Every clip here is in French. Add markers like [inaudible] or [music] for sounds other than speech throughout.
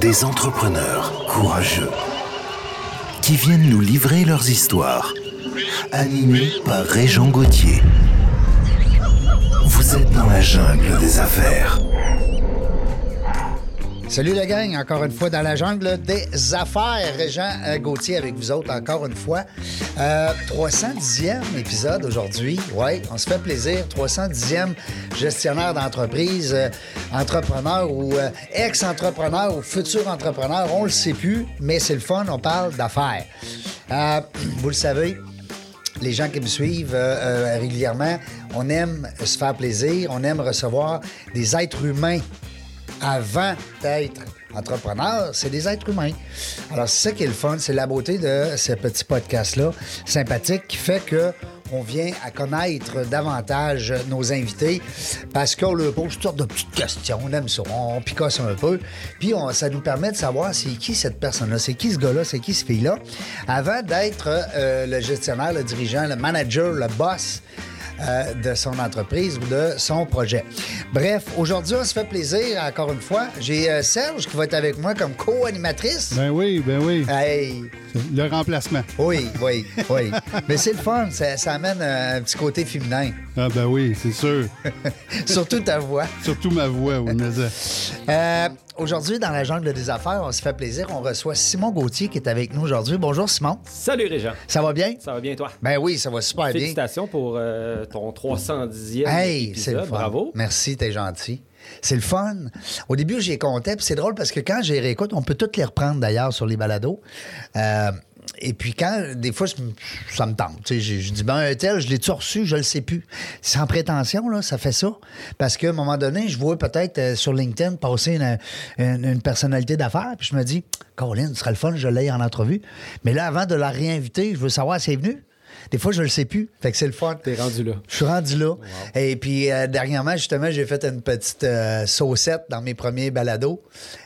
des entrepreneurs courageux, qui viennent nous livrer leurs histoires, animés par Régent Gauthier. Vous êtes dans la jungle des affaires. Salut la gang, encore une fois dans la jungle des affaires. Régent euh, Gauthier avec vous autres encore une fois. Euh, 310e épisode aujourd'hui. Ouais, on se fait plaisir. 310e gestionnaire d'entreprise, euh, entrepreneur ou euh, ex-entrepreneur ou futur entrepreneur, on le sait plus, mais c'est le fun, on parle d'affaires. Euh, [clears throat] vous le savez, les gens qui me suivent euh, euh, régulièrement, on aime se faire plaisir, on aime recevoir des êtres humains avant d'être entrepreneur, c'est des êtres humains. Alors, c'est ça qui est le fun, c'est la beauté de ce petit podcast-là, sympathique, qui fait que on vient à connaître davantage nos invités parce qu'on leur pose toutes sortes de petites questions. On aime ça, on picasse un peu. Puis on- ça nous permet de savoir c'est qui cette personne-là, c'est qui ce gars-là, c'est qui ce fille-là, avant d'être euh, le gestionnaire, le dirigeant, le manager, le boss euh, de son entreprise ou de son projet. Bref, aujourd'hui, on se fait plaisir, encore une fois. J'ai euh, Serge qui va être avec moi comme co-animatrice. Ben oui, ben oui. Hey, Le remplacement. oui, oui, oui. Mais c'est le fun, ça, ça amène euh, un petit côté féminin. Ah ben oui, c'est sûr. [laughs] Surtout ta voix. Surtout ma voix, oui, mais ça. Euh, aujourd'hui, dans la jungle des affaires, on se fait plaisir. On reçoit Simon Gauthier qui est avec nous aujourd'hui. Bonjour, Simon. Salut Régent. Ça va bien? Ça va bien toi? Ben oui, ça va super bien. Félicitations pour euh, ton 310e Hey, c'est le épisode. fun. Bravo. Merci, t'es gentil. C'est le fun. Au début, j'y comptais, puis c'est drôle parce que quand j'ai réécoute, on peut toutes les reprendre d'ailleurs sur les balados. Euh, et puis quand, des fois, ça me tente. Je, dis, ben, un tel, je l'ai-tu reçu? Je le sais plus. Sans prétention, ça fait ça. Parce qu'à un moment donné, je vois peut-être euh, sur LinkedIn passer une personnalité d'affaires, puis je me dis, Colin, ce serait le fun, je l'ai en entrevue. Mais là, avant de la réinviter, je veux savoir si elle est venue. Des fois, je le sais plus. Fait que c'est le fun. T'es rendu là. Je suis rendu là. Et puis, euh, dernièrement, justement, j'ai fait une petite euh, saucette dans mes premiers balados.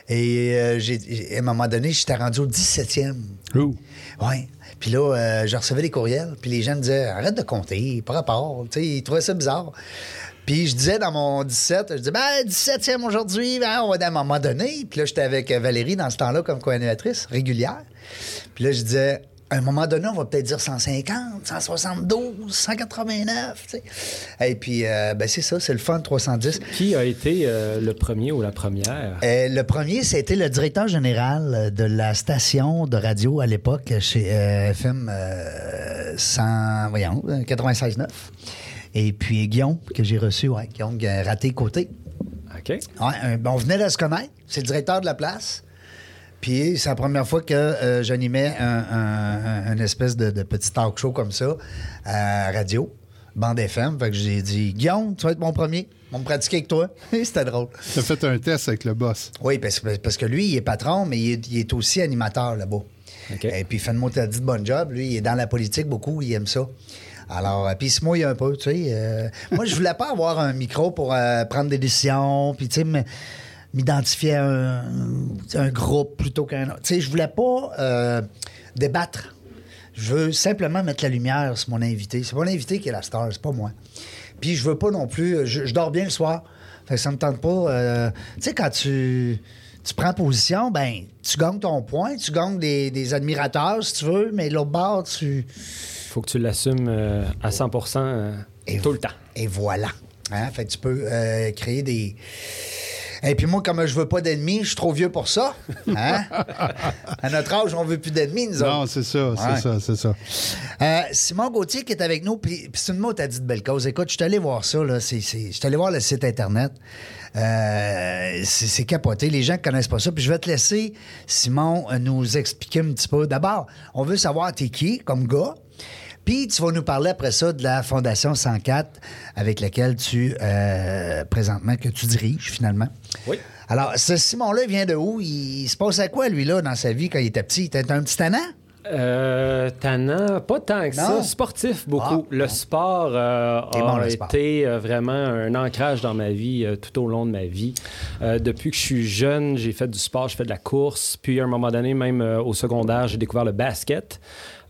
Et euh, j'ai- à un moment donné, j'étais rendu au 17e. Ouh. Oui. Puis là, euh, je recevais des courriels. Puis les gens me disaient Arrête de compter, par rapport. Tu sais, ils trouvaient ça bizarre. Puis je disais dans mon 17, je disais Ben, 17e aujourd'hui, ben, on va à un moment donné. Puis là, j'étais avec Valérie dans ce temps-là comme co-animatrice régulière. Puis là, je disais à un moment donné, on va peut-être dire 150, 172, 189, tu sais. Et puis, euh, ben c'est ça, c'est le fun 310. Qui a été euh, le premier ou la première? Euh, le premier, c'était le directeur général de la station de radio à l'époque chez FM euh, 100, voyons, euh, 96.9. Et puis Guillaume, que j'ai reçu, ouais, Guillaume raté côté. OK. Ouais, un- on venait de se connaître. C'est le directeur de la place. Puis c'est la première fois que euh, j'animais un, un- un- une espèce de, de petit talk show comme ça à radio, bande FM. Fait que j'ai dit, Guillaume, tu vas être mon premier. On va me pratiquer avec toi. [laughs] C'était drôle. T'as fait un test avec le boss. Oui, parce, que- parce que lui, il est patron, mais il est, il est aussi animateur là-bas. Et puis, une mot dit de bon job. Lui, il est dans la politique beaucoup, il aime ça. Alors, euh, puis il se mouille un peu, tu sais. euh, moi, je voulais pas avoir un micro pour euh, prendre des décisions, puis, tu sais, me- m'identifier à un, un groupe plutôt qu'un autre. Tu sais, je voulais pas euh, débattre. Je veux simplement mettre la lumière sur mon invité. C'est mon invité qui est la star, c'est pas moi. Puis je veux pas non plus. Je, je dors bien le soir. Fait que ça me tente pas. euh, tu sais, quand tu, tu prends position, ben, tu gagnes ton point, tu gagnes des, des admirateurs, si tu veux, mais l'autre bord, tu. Faut que tu l'assumes euh, à 100 euh, Et tout le temps. Et voilà. Hein? Fait que tu peux créer des. Et puis moi, comme je veux pas d'ennemis, je suis trop vieux pour ça. Hein? [laughs] à notre âge, on veut plus d'ennemis, nous autres. Non, c'est ça, c'est ça, c'est ça. Euh, Simon Gauthier qui est avec nous, puis c'est une mot, t'as dit de belle cause. Écoute, je suis allé voir ça, là. Je suis allé voir le site Internet. Euh, c'est capoté. Les gens ne connaissent pas ça. Puis je vais te laisser, Simon, nous expliquer un petit peu. D'abord, on veut savoir t'es qui comme gars? Puis tu vas nous parler après ça de la Fondation 104 avec laquelle tu, euh, présentement, que tu diriges finalement. Oui. Alors, ce Simon-là vient de où? Il, il se passe à quoi, lui, là, dans sa vie quand il était petit? Il était un petit tannant? Euh, tannant, pas tant que Non? ça. Sportif, beaucoup. Ah, le sport euh, a bon, le sport. été euh, vraiment un ancrage dans ma vie euh, tout au long de ma vie. Depuis que je suis jeune, j'ai fait du sport, je fais de la course. Puis à un moment donné, même au secondaire, j'ai découvert le basket.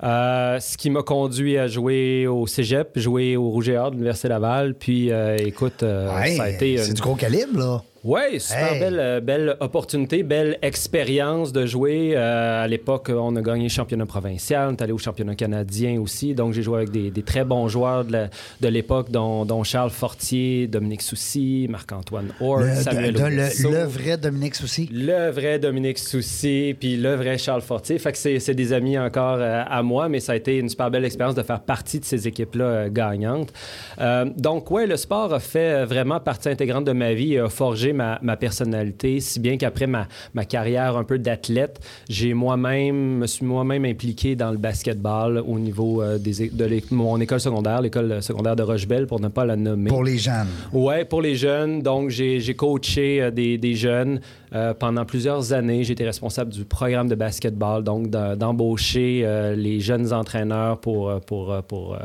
Euh, ce qui m'a conduit à jouer au cégep, jouer au Rouge et Or de l'Université Laval. Puis, euh, écoute, euh, ça a été. c'est une- du gros calibre, là. Oui, super Hey. belle, euh, belle opportunité, belle expérience de jouer. Euh, à l'époque, on a gagné le championnat provincial, on est allé au championnat canadien aussi. Donc, j'ai joué avec des, des très bons joueurs de l'époque, dont, dont Charles Fortier, Dominique Soucy, Marc-Antoine Orr, Le, Samuel de- de- le- vrai Dominique Soucy. Le vrai Dominique Soucy, puis le vrai Charles Fortier. Fait que c'est des amis encore euh, à moi, mais ça a été une super belle expérience de faire partie de ces équipes-là euh, gagnantes. Donc, ouais, le sport a fait vraiment partie intégrante de ma vie et a forgé ma, ma personnalité, si bien qu'après ma, ma carrière un peu d'athlète, j'ai moi-même, me suis moi-même impliqué dans le basketball au niveau euh, des, de mon école secondaire, l'école secondaire de Rochebelle, pour ne pas la nommer. Pour les jeunes. Ouais, pour les jeunes. Donc, j'ai j'ai coaché euh, des, des jeunes euh, pendant plusieurs années. J'étais responsable du programme de basketball, donc d'em- d'embaucher les jeunes entraîneurs pour, pour, pour,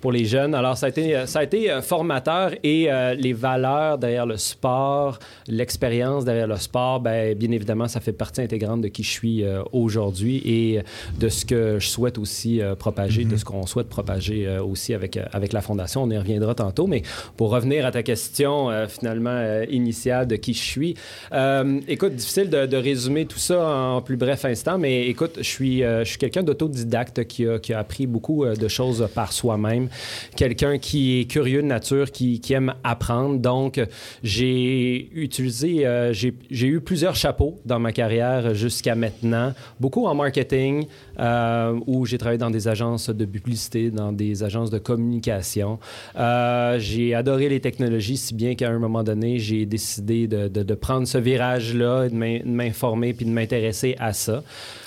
pour les jeunes. Alors, ça a été, ça a été formateur et euh, les valeurs derrière le sport, l'expérience derrière le sport, ben, bien évidemment, ça fait partie intégrante de qui je suis euh, aujourd'hui et de ce que je souhaite aussi euh, propager, de ce qu'on souhaite propager euh, aussi avec, avec la Fondation. On y reviendra tantôt, mais pour revenir à ta question finalement initiale de qui je suis, écoute, difficile de, de résumer tout ça en plus bref instant, mais écoute, je suis, je suis quelqu'un d'autodidacte qui a, qui a appris beaucoup de choses par soi-même, quelqu'un qui est curieux de nature, qui, qui aime apprendre. Donc, j'ai euh, j'ai eu plusieurs chapeaux dans ma carrière jusqu'à maintenant, beaucoup en marketing, euh, où j'ai travaillé dans des agences de publicité, dans des agences de communication. Euh, j'ai adoré les technologies, si bien qu'à un moment donné, j'ai décidé de, de- prendre ce virage-là, et de m'informer puis de m'intéresser à ça.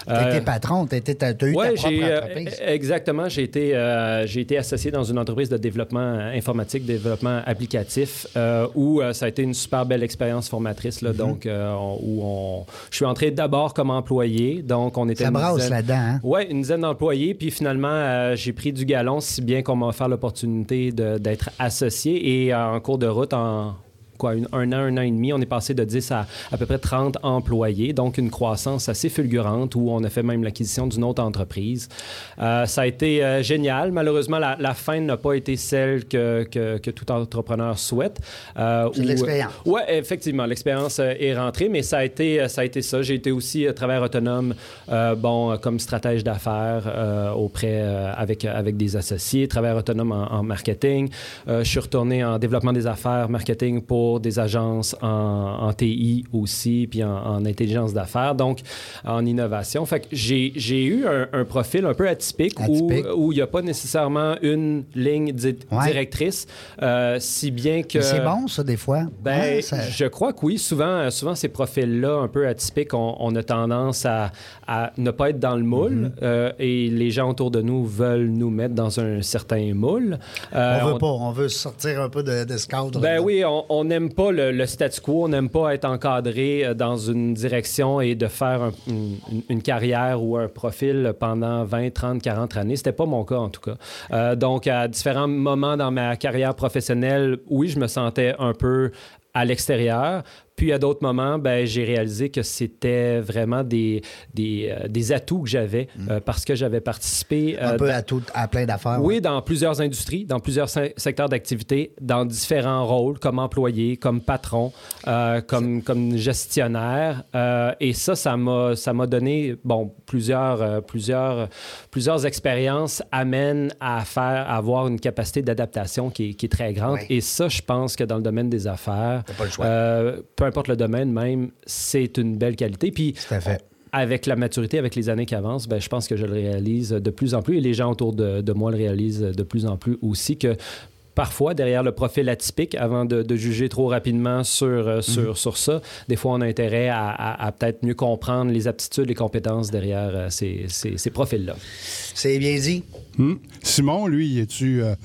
T'as Euh, patron, t'as eu Ouais, ta propre euh, entreprise. exactement. J'ai été, euh, j'ai été associé dans une entreprise de développement informatique, développement applicatif, euh, où euh, ça a été une super belle expérience formatrice. Mm-hmm. Donc, euh, on- où on, je suis entré d'abord comme employé. Donc, on était Ça brasse là-dedans, hein? Ouais, une dizaine d'employés. Puis finalement, euh, j'ai pris du galon, si bien qu'on m'a offert l'opportunité d'être associé. Et euh, en cours de route, en quoi, une- un an, un an et demi, on est passé de 10 à à peu près 30 employés. Donc, une croissance assez fulgurante où on a fait même l'acquisition d'une autre entreprise. Euh, ça a été euh, génial. Malheureusement, la, la fin n'a pas été celle que, que, que tout entrepreneur souhaite. Euh, C'est de où- l'expérience. oui, effectivement, l'expérience euh, est rentrée, mais ça a été, euh, ça, a été ça. J'ai été aussi euh, travailleur autonome, euh, bon, euh, comme stratège d'affaires euh, auprès, euh, avec, avec des associés, travailleur autonome en, en marketing. Euh, je suis retourné en développement des affaires, marketing pour des agences en, en TI aussi, puis en, en intelligence d'affaires, donc en innovation. Fait que j'ai j'ai eu un, un profil un peu atypique, Atypique. où il n'y a pas nécessairement une ligne di- Ouais. directrice, euh, si bien que... C'est bon, ça, des fois. Ben, Ouais, ça- je crois que oui. Souvent, euh, souvent ces profils-là, un peu atypiques, on, on a tendance à, à ne pas être dans le moule Mm-hmm. euh, et les gens autour de nous veulent nous mettre dans un certain moule. Euh, on veut pas, on veut sortir un peu de, de ce cadre. ben oui, on- on n'aime pas le, le statu quo, on n'aime pas être encadré euh, dans une direction et de faire un- une, une- une carrière ou un profil pendant 20, 30, 40 années. C'était pas mon cas en tout cas. Euh, donc, à différents moments dans ma carrière professionnelle, oui, je me sentais un peu à l'extérieur. Puis à d'autres moments, ben, j'ai réalisé que c'était vraiment des, des, euh, des atouts que j'avais euh, parce que j'avais participé un euh, peu à, tout, à plein d'affaires. ouais. oui, dans plusieurs industries, dans plusieurs se- secteurs d'activité, dans différents rôles, comme employé, comme patron, comme, comme gestionnaire. Et ça, ça m'a, ça m'a donné, bon, plusieurs, plusieurs, plusieurs expériences amènent à faire, à avoir une capacité d'adaptation qui est, qui est très grande. Ouais. Et ça, je pense que dans le domaine des affaires, pas le choix. peu importe le domaine même, c'est une belle qualité. Puis, Tout à fait. avec la maturité, avec les années qui avancent, ben, je pense que je le réalise de plus en plus et les gens autour de, de moi le réalisent de plus en plus aussi que parfois, derrière le profil atypique, avant de, de juger trop rapidement sur, euh, sur, sur ça, des fois, on a intérêt à, à- à peut-être mieux comprendre les aptitudes, les compétences derrière euh, ces, ces- ces profils-là. C'est bien dit. Hmm. Simon, lui, es-tu euh,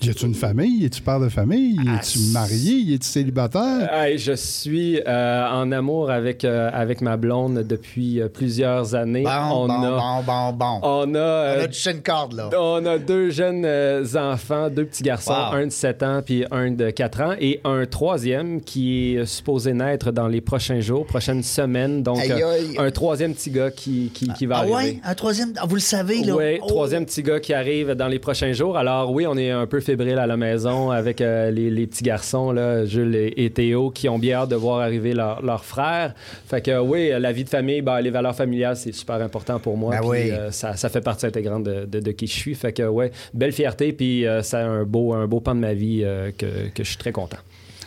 tu une famille? Es-tu père de famille? Ah, Es-tu marié? Es-tu célibataire? Hey, je suis euh, en amour avec, euh, avec ma blonde depuis euh, plusieurs années. Bon, on, bon, a, bon, bon, bon. on a, euh, On a touché une corde, là. On a deux jeunes euh, enfants, deux petits garçons, Wow. un de 7 ans puis un de 4 ans, et un troisième qui est supposé naître dans les prochains jours, prochaines semaines. Donc, Aïe, euh, aïe. un troisième petit gars qui, qui, qui va Ah arriver. ouais? Un troisième... ah, vous le savez, là? Oui, Oh. troisième petit gars qui arrive dans les prochains jours. Alors oui, on est un peu peu fébrile à la maison avec euh, les, les petits garçons, là, Jules et, et Théo, qui ont bien hâte de voir arriver leur, leur frère. Fait que oui, la vie de famille, ben, les valeurs familiales, c'est super important pour moi. Ben puis, oui. euh, ça, ça fait partie intégrante de, de- de qui je suis. Fait que ouais, belle fierté, puis euh, c'est un beau, un beau pan de ma vie euh, que, que je suis très content.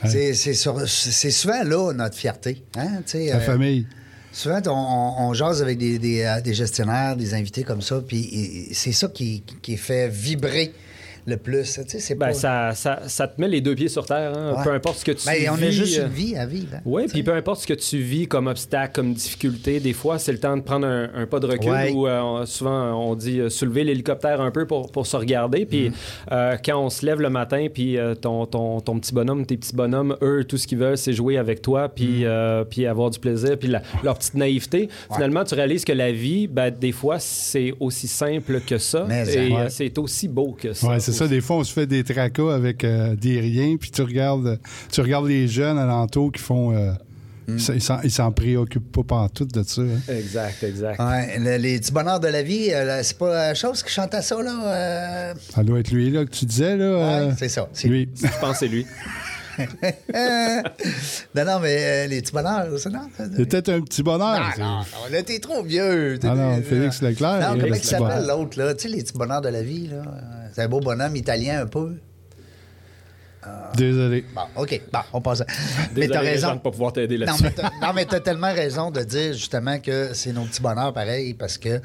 C'est c'est souvent là notre fierté. Hein? La euh, famille. Souvent, on, on- on jase avec des, des, des gestionnaires, des invités comme ça, puis c'est ça qui, qui fait vibrer le plus. Tu sais, c'est Ben, pas... ça, ça, ça te met les deux pieds sur terre, hein. Ouais. peu importe ce que tu Ben, vis. on a juste euh, une vie à vivre. hein, Oui, puis peu importe ce que tu vis comme obstacle, comme difficulté, des fois, c'est le temps de prendre un, un pas de recul Ouais. où euh, souvent on dit euh, soulever l'hélicoptère un peu pour, pour se regarder. Puis euh, quand on se lève le matin, puis euh, ton, ton, ton petit bonhomme, tes petits bonhommes, eux, tout ce qu'ils veulent, c'est jouer avec toi, puis, euh, puis avoir du plaisir, puis la- leur petite naïveté. Finalement, tu réalises que la vie, ben, des fois, c'est aussi simple que ça. Mais, et ouais. c'est aussi beau que ça. Ça. Des fois, on se fait des tracas avec euh, des riens, puis tu regardes, tu regardes les jeunes alentours qui font. euh, Hmm. ils s'en- préoccupent pas partout de ça. hein. Exact, exact. Ouais, le- les petits bonheurs de la vie, euh, c'est pas la chose qui chantait ça, là. euh, Ça doit être lui là, que tu disais. Là, ouais, euh, c'est ça. c'est lui. Je pense que c'est lui. Euh, [laughs] non, non, mais euh, les petits bonheurs, c'est non? Peut-être un petit bonheur. Non, non, là, t'es trop vieux. Ah non, Félix Leclerc, Non, comment il s'appelle l'autre, là? Tu sais, les petits bonheurs de la vie, là. C'est un beau bonhomme italien, un peu. Désolé. Bon, OK. Bon, on passe. à- mais t'as raison. de pas pouvoir t'aider Non, là-dessus. mais t'as, non, mais t'as tellement raison de dire justement que c'est nos petits bonheurs pareil parce que.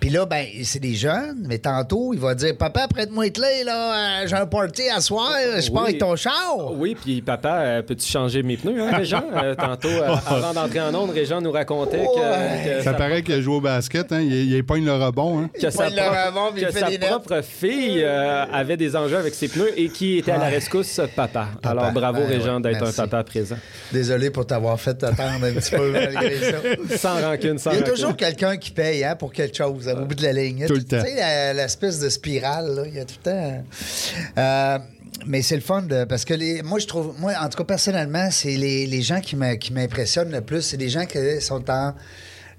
Puis là, ben, c'est des jeunes, mais tantôt, il va dire Papa, prête-moi les clés, là, euh, j'ai un party à soir, je pars Oui. avec ton char. Oui, puis papa, euh, peux-tu changer mes pneus, hein, Régent? Euh, tantôt, [laughs] avant d'entrer en onde, Régent nous racontait que, Ça sa, paraît qu'il a joué au basket, hein. il, il pogne le rebond. Hein. que sa pogne le propre, rebond, puis il que fait sa des propre fille euh, avait des enjeux avec ses pneus et qui était à la Ouais. Rescousse, papa. Alors, bravo, Ben Régent, ouais, d'être un papa présent. Désolé pour t'avoir fait attendre un petit peu malgré [laughs] ça. Sans rancune, sans Il y a rancune. toujours quelqu'un qui paye hein, pour quelque chose au bout de la ligne. Tout le Tu temps. sais, la- l'espèce de spirale, là, il y a tout le temps. Euh, mais c'est le fun de, parce que les, moi, je trouve, moi, en tout cas, personnellement, c'est les, les gens qui m'impressionnent le plus, c'est des gens qui sont en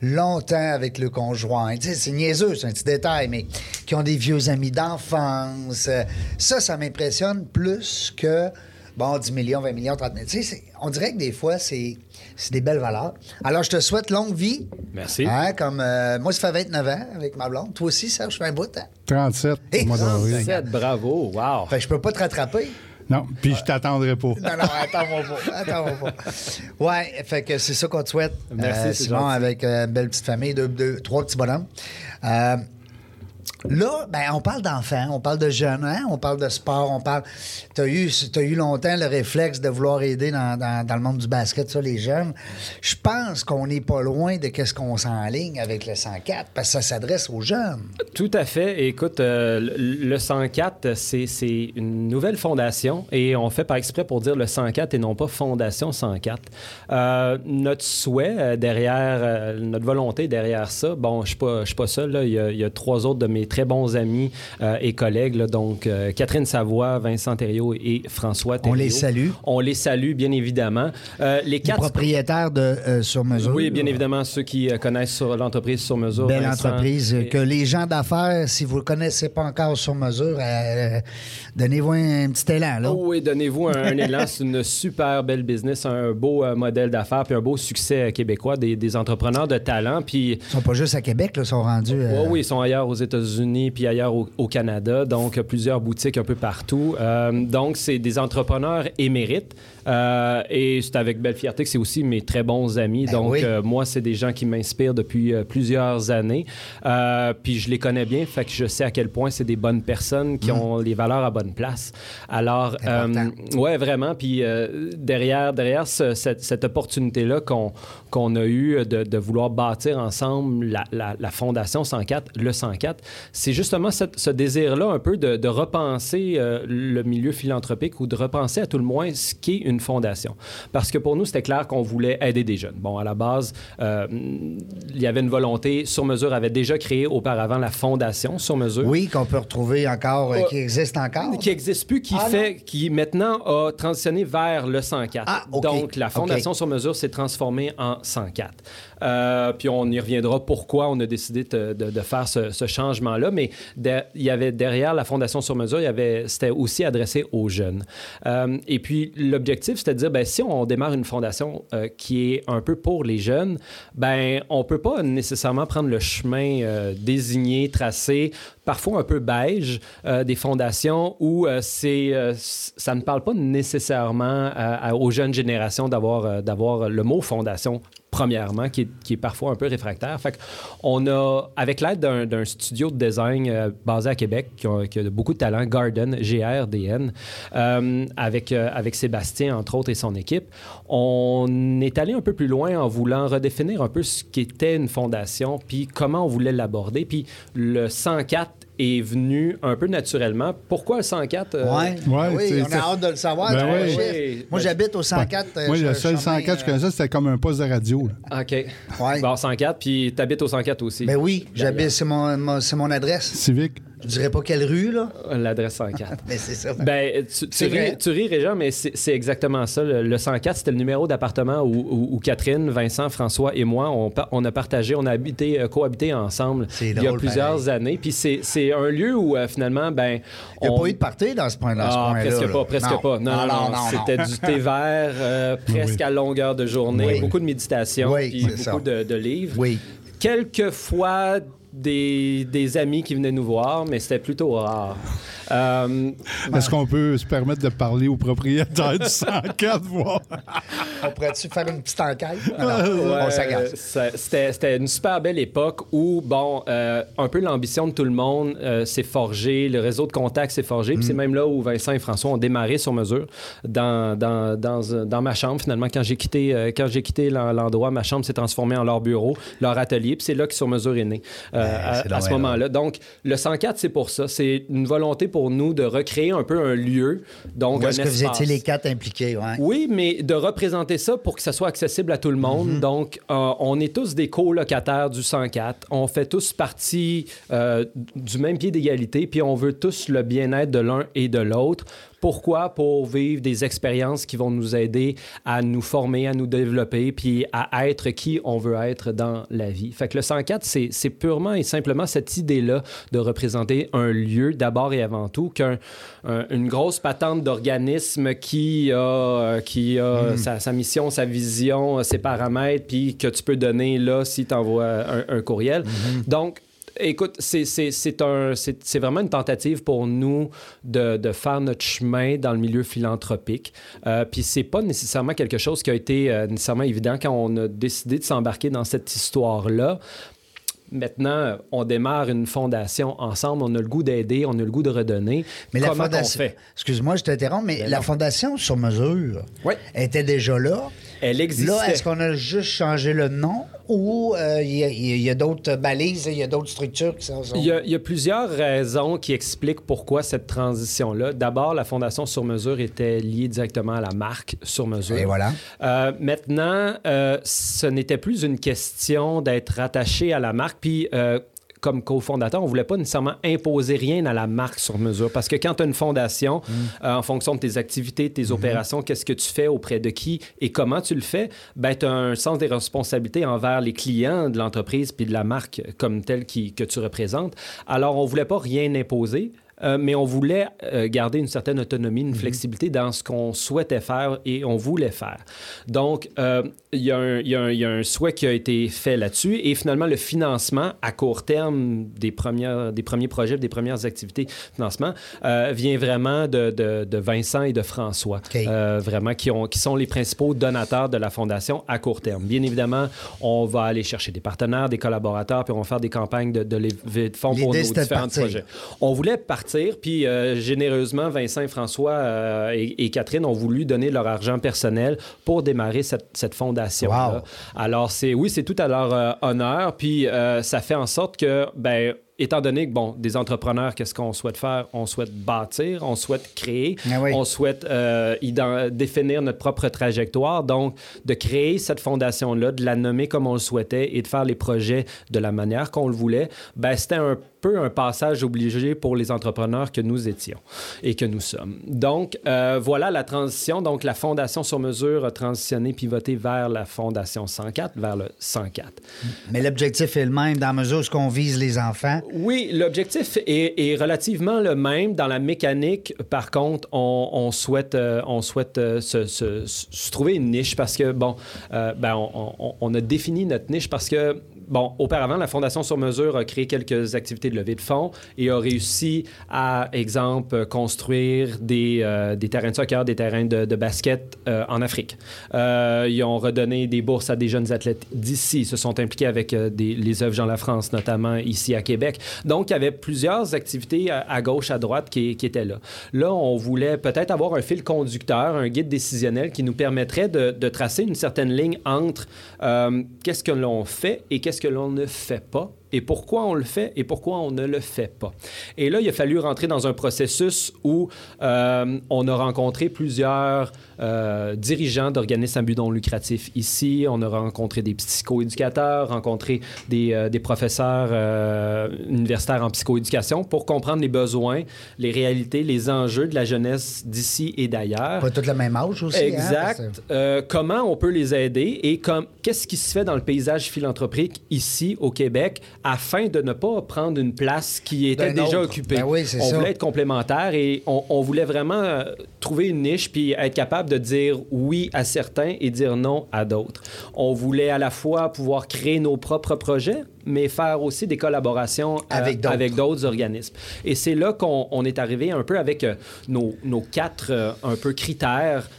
longtemps avec le conjoint. Tu sais, c'est niaiseux, c'est un petit détail, mais qui ont des vieux amis d'enfance. Euh, Ça, ça m'impressionne plus que, bon, 10 millions, 20 millions, 30 millions. Tu sais, on dirait que des fois, c'est c'est des belles valeurs. Alors, je te souhaite longue vie. Merci. Hein, comme euh, moi, ça fait 29 ans avec ma blonde. Toi aussi, Serge, je fais un bout. Hein? 37 Hey, au mois d'avril. 37, bravo, wow. Fait que je peux pas te rattraper. Non, puis je t'attendrai pas. Non, non, attends-moi pas. Attends-moi pas. Ouais, fait que c'est ça qu'on te souhaite. Merci, c'est Simon, avec euh, une belle petite famille, deux, deux- trois petits bonhommes. Euh, Là, ben, on parle d'enfants, on parle de jeunes, hein? on parle de sport, on parle. Tu as eu, eu longtemps le réflexe de vouloir aider dans, dans- le monde du basket, ça, les jeunes. Je pense qu'on n'est pas loin de qu'est-ce qu'on s'enligne avec le 104, parce que ça s'adresse aux jeunes. Tout à fait. Écoute, euh, le le 104, c'est une nouvelle fondation et on fait par exprès pour dire le 104 et non pas Fondation 104. Euh, notre souhait euh, derrière, notre volonté derrière ça, bon, je ne suis, pas- seul, là. Il, y a, il y a trois autres de mes très bons amis euh, et collègues, là. donc euh, Catherine Savoie, Vincent Thériault et François On Thériault. les salue. On les salue, bien évidemment. Euh, les Les quatre... propriétaires de Sur Mesure. Oui, bien évidemment, ceux qui connaissent sur l'entreprise sur mesure. Belle Vincent entreprise. et- Que les gens d'affaires, si vous ne connaissez pas encore sur mesure, donnez-vous un, petit élan. Là. Oh oui, donnez-vous un, un élan. C'est une super belle business, un beau modèle d'affaires, puis un beau succès québécois, des, des entrepreneurs de talent. Puis, Ils sont pas juste à Québec, là, ils sont rendus. euh, ouais, oui, ils sont ailleurs aux États-Unis, puis ailleurs au, au Canada. Donc, plusieurs boutiques un peu partout. Euh, donc, c'est des entrepreneurs émérites. Euh, et c'est avec belle fierté que c'est aussi mes très bons amis. Ben donc, oui. euh, moi, c'est des gens qui m'inspirent depuis euh, plusieurs années. Puis, je les connais bien, fait que je sais à quel point c'est des bonnes personnes qui ont les valeurs à bonne place. Alors, Ouais, vraiment. Puis derrière, derrière ce- cette, cette opportunité-là qu'on qu'on a eue de, de vouloir bâtir ensemble la, la- la Fondation 104, le 104, c'est justement cette- ce désir-là un peu de, de repenser euh, le milieu philanthropique ou de repenser à tout le moins ce qu'est une fondation. Parce que pour nous, c'était clair qu'on voulait aider des jeunes. Bon, à la base, euh, il y avait une volonté. Sur mesure avait déjà créé auparavant la Fondation Sur mesure Oui, qu'on peut retrouver encore, euh, qui existe encore. qui n'existe plus, qui Ah, fait, qui maintenant a transitionné vers le 104. Ah, OK. Donc, la Fondation OK. sur mesure s'est transformée en 104. Euh, puis on y reviendra pourquoi on a décidé de, faire ce, changement-là. Mais il y avait derrière la Fondation sur mesure, il y avait, c'était aussi adressé aux jeunes. Euh, et puis l'objectif, c'était de dire, ben, si on démarre une fondation euh, qui est un peu pour les jeunes, ben, on peut pas nécessairement prendre le chemin désigné, tracé parfois un peu beige des fondations où c'est, ça ne parle pas nécessairement aux jeunes générations d'avoir, d'avoir le mot fondation premièrement, qui est, parfois un peu réfractaire. Fait on a, avec l'aide d'un studio de design euh, basé à Québec, qui a, beaucoup de talent, Garden, G-R-D-N, euh, avec, euh, avec Sébastien, entre autres, et son équipe, on est allé un peu plus loin en voulant redéfinir un peu ce qu'était une fondation, puis comment on voulait l'aborder. Puis le 104 est venu un peu naturellement. Pourquoi le 104? Euh? Ouais. oui, on a hâte de le savoir. Ben Moi, j'habite au 104. Ben, moi, le seul 104 que je connaissais, c'était comme un poste de radio. OK. Ouais. Bon, 104, puis tu habites au 104 aussi. Ben oui, j'habite, c'est mon, mon adresse. Civique. Je dirais pas quelle rue, là. L'adresse 104. [laughs] mais c'est ça. Ben, tu, tu, ris, tu, ris, Régent, mais c'est exactement ça. Le, 104, c'était le numéro d'appartement où, Catherine, Vincent, François et moi, on, on a partagé, on a habité, euh, cohabité ensemble il y a plusieurs années. Puis c'est un lieu où, euh, finalement, ben... Il n'y a pas eu de party dans ce point-là. Ah, presque pas, presque pas. Non, non, non. C'était du thé vert, euh, [laughs] presque à longueur de journée, beaucoup de méditation, puis beaucoup de, de livres. Oui. Quelquefois des, des, amis qui venaient nous voir, mais c'était plutôt rare. Euh, Est-ce qu'on peut se permettre de parler au propriétaire du 104, voir? on pourrait-tu faire une petite enquête? on C'était une super belle époque où, bon, euh, un peu l'ambition de tout le monde euh, s'est forgée, le réseau de contacts s'est forgé, puis c'est mm. même là où Vincent et François ont démarré sur mesure dans, dans, dans, dans ma chambre, finalement. Quand j'ai quitté, quand j'ai quitté l'endroit, ma chambre s'est transformée en leur bureau, leur atelier, puis c'est là que sur mesure est né à, à, ce moment-là. Donc, le 104, c'est pour ça. C'est une volonté pour nous de recréer un peu un lieu. Donc, Où est-ce que vous étiez les quatre impliqués? Ouais. Oui, mais de représenter ça pour que ça soit accessible à tout le monde. Mm-hmm. Donc, euh, on est tous des colocataires du 104. On fait tous partie euh, du même pied d'égalité, puis on veut tous le bien-être de l'un et de l'autre. Pourquoi? Pour vivre des expériences qui vont nous aider à nous former, à nous développer, puis à être qui on veut être dans la vie. Fait que le 104, c'est purement et simplement cette idée-là de représenter un lieu d'abord et avant tout qu'une grosse patente d'organisme qui a, euh, qui a mm. sa, mission, sa vision, ses paramètres, puis que tu peux donner là si tu envoies un, courriel. Mm-hmm. Donc, Écoute, c'est vraiment une tentative pour nous de, de, faire notre chemin dans le milieu philanthropique. Euh, Puis c'est pas nécessairement quelque chose qui a été euh, nécessairement évident quand on a décidé de s'embarquer dans cette histoire-là. Maintenant, on démarre une fondation ensemble, on a le goût d'aider, on a le goût de redonner. Mais la fondation, excuse-moi, je t'interromps, mais ben la fondation sur mesure était déjà là. Elle existait. Là, est-ce qu'on a juste changé le nom ou euh, il y a, d'autres balises, il y a d'autres structures qui sont... Il y, a, plusieurs raisons qui expliquent pourquoi cette transition-là. D'abord, la Fondation sur mesure était liée directement à la marque sur mesure. Et voilà. Euh, maintenant, euh, ce n'était plus une question d'être rattaché à la marque. Puis comme cofondateur, on voulait pas nécessairement imposer rien à la marque sur mesure. Parce que quand tu as une fondation, mm. euh, en fonction de tes activités, tes mm-hmm. opérations, qu'est-ce que tu fais auprès de qui et comment tu le fais, ben, tu as un sens des responsabilités envers les clients de l'entreprise puis de la marque comme telle qui, que tu représentes. Alors, on voulait pas rien imposer. Euh, mais on voulait euh, garder une certaine autonomie, une mm-hmm. flexibilité dans ce qu'on souhaitait faire et on voulait faire. Donc, il y, a un souhait qui a été fait là-dessus. Et finalement, le financement à court terme des, premières, des premiers projets, des premières activités de financement euh, vient vraiment de, de, Vincent et de François, euh, vraiment, qui, ont, qui sont les principaux donateurs de la Fondation à court terme. Bien évidemment, on va aller chercher des partenaires, des collaborateurs, puis on va faire des campagnes de, de, de fonds pour nos différents projets. On voulait partir, puis euh, généreusement, Vincent François et, Catherine ont voulu donner leur argent personnel pour démarrer cette, cette fondation alors, c'est oui, c'est tout à leur euh, honneur. Puis euh, ça fait en sorte que, ben, étant donné que, bon, des entrepreneurs, qu'est-ce qu'on souhaite faire? On souhaite bâtir, on souhaite créer, ah on souhaite euh, définir notre propre trajectoire. Donc, de créer cette fondation-là, de la nommer comme on le souhaitait et de faire les projets de la manière qu'on le voulait, ben, c'était un peu un passage obligé pour les entrepreneurs que nous étions et que nous sommes. Donc, euh, voilà la transition. Donc, la Fondation sur mesure a transitionné, pivoté vers la Fondation 104, vers le 104. Mais l'objectif est le même dans la mesure où on vise les enfants. Oui, l'objectif est, relativement le même. Dans la mécanique, par contre, on, souhaite, on souhaite euh, se, se, trouver une niche parce que, bon, euh, ben, on, on, a défini notre niche parce que bon, auparavant, la Fondation sur mesure a créé quelques activités de levée de fonds et a réussi à, exemple, construire des, euh, des terrains de soccer, des terrains de, basket euh, en Afrique. Euh, ils ont redonné des bourses à des jeunes athlètes d'ici. Ils se sont impliqués avec des, les œuvres Jean La France, notamment ici à Québec. Donc, il y avait plusieurs activités à, gauche, à droite qui, étaient là. Là, on voulait peut-être avoir un fil conducteur, un guide décisionnel qui nous permettrait de, de tracer une certaine ligne entre qu'est-ce que l'on fait et qu'est-ce ce que l'on ne fait pas? Et pourquoi on le fait et pourquoi on ne le fait pas. Et là, il a fallu rentrer dans un processus où euh, on a rencontré plusieurs euh, dirigeants d'organismes à but non lucratif ici. On a rencontré des psychoéducateurs, rencontré des, euh, des professeurs universitaires en psychoéducation pour comprendre les besoins, les réalités, les enjeux de la jeunesse d'ici et d'ailleurs. Pas tout le même âge aussi. Hein, exact. comment on peut les aider et qu'est-ce qui se fait dans le paysage philanthropique ici au Québec afin de ne pas prendre une place qui était déjà occupée. Ben oui, on voulait être complémentaire et on, voulait vraiment euh, trouver une niche puis être capable de dire oui à certains et dire non à d'autres. On voulait à la fois pouvoir créer nos propres projets, mais faire aussi des collaborations euh, avec d'autres organismes. Et c'est là qu'on est arrivé un peu avec euh, nos, nos, quatre un peu critères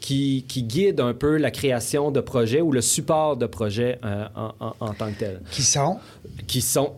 qui, qui, guident un peu la création de projets ou le support de projets en, en, tant que tel. Qui sont? qui sont.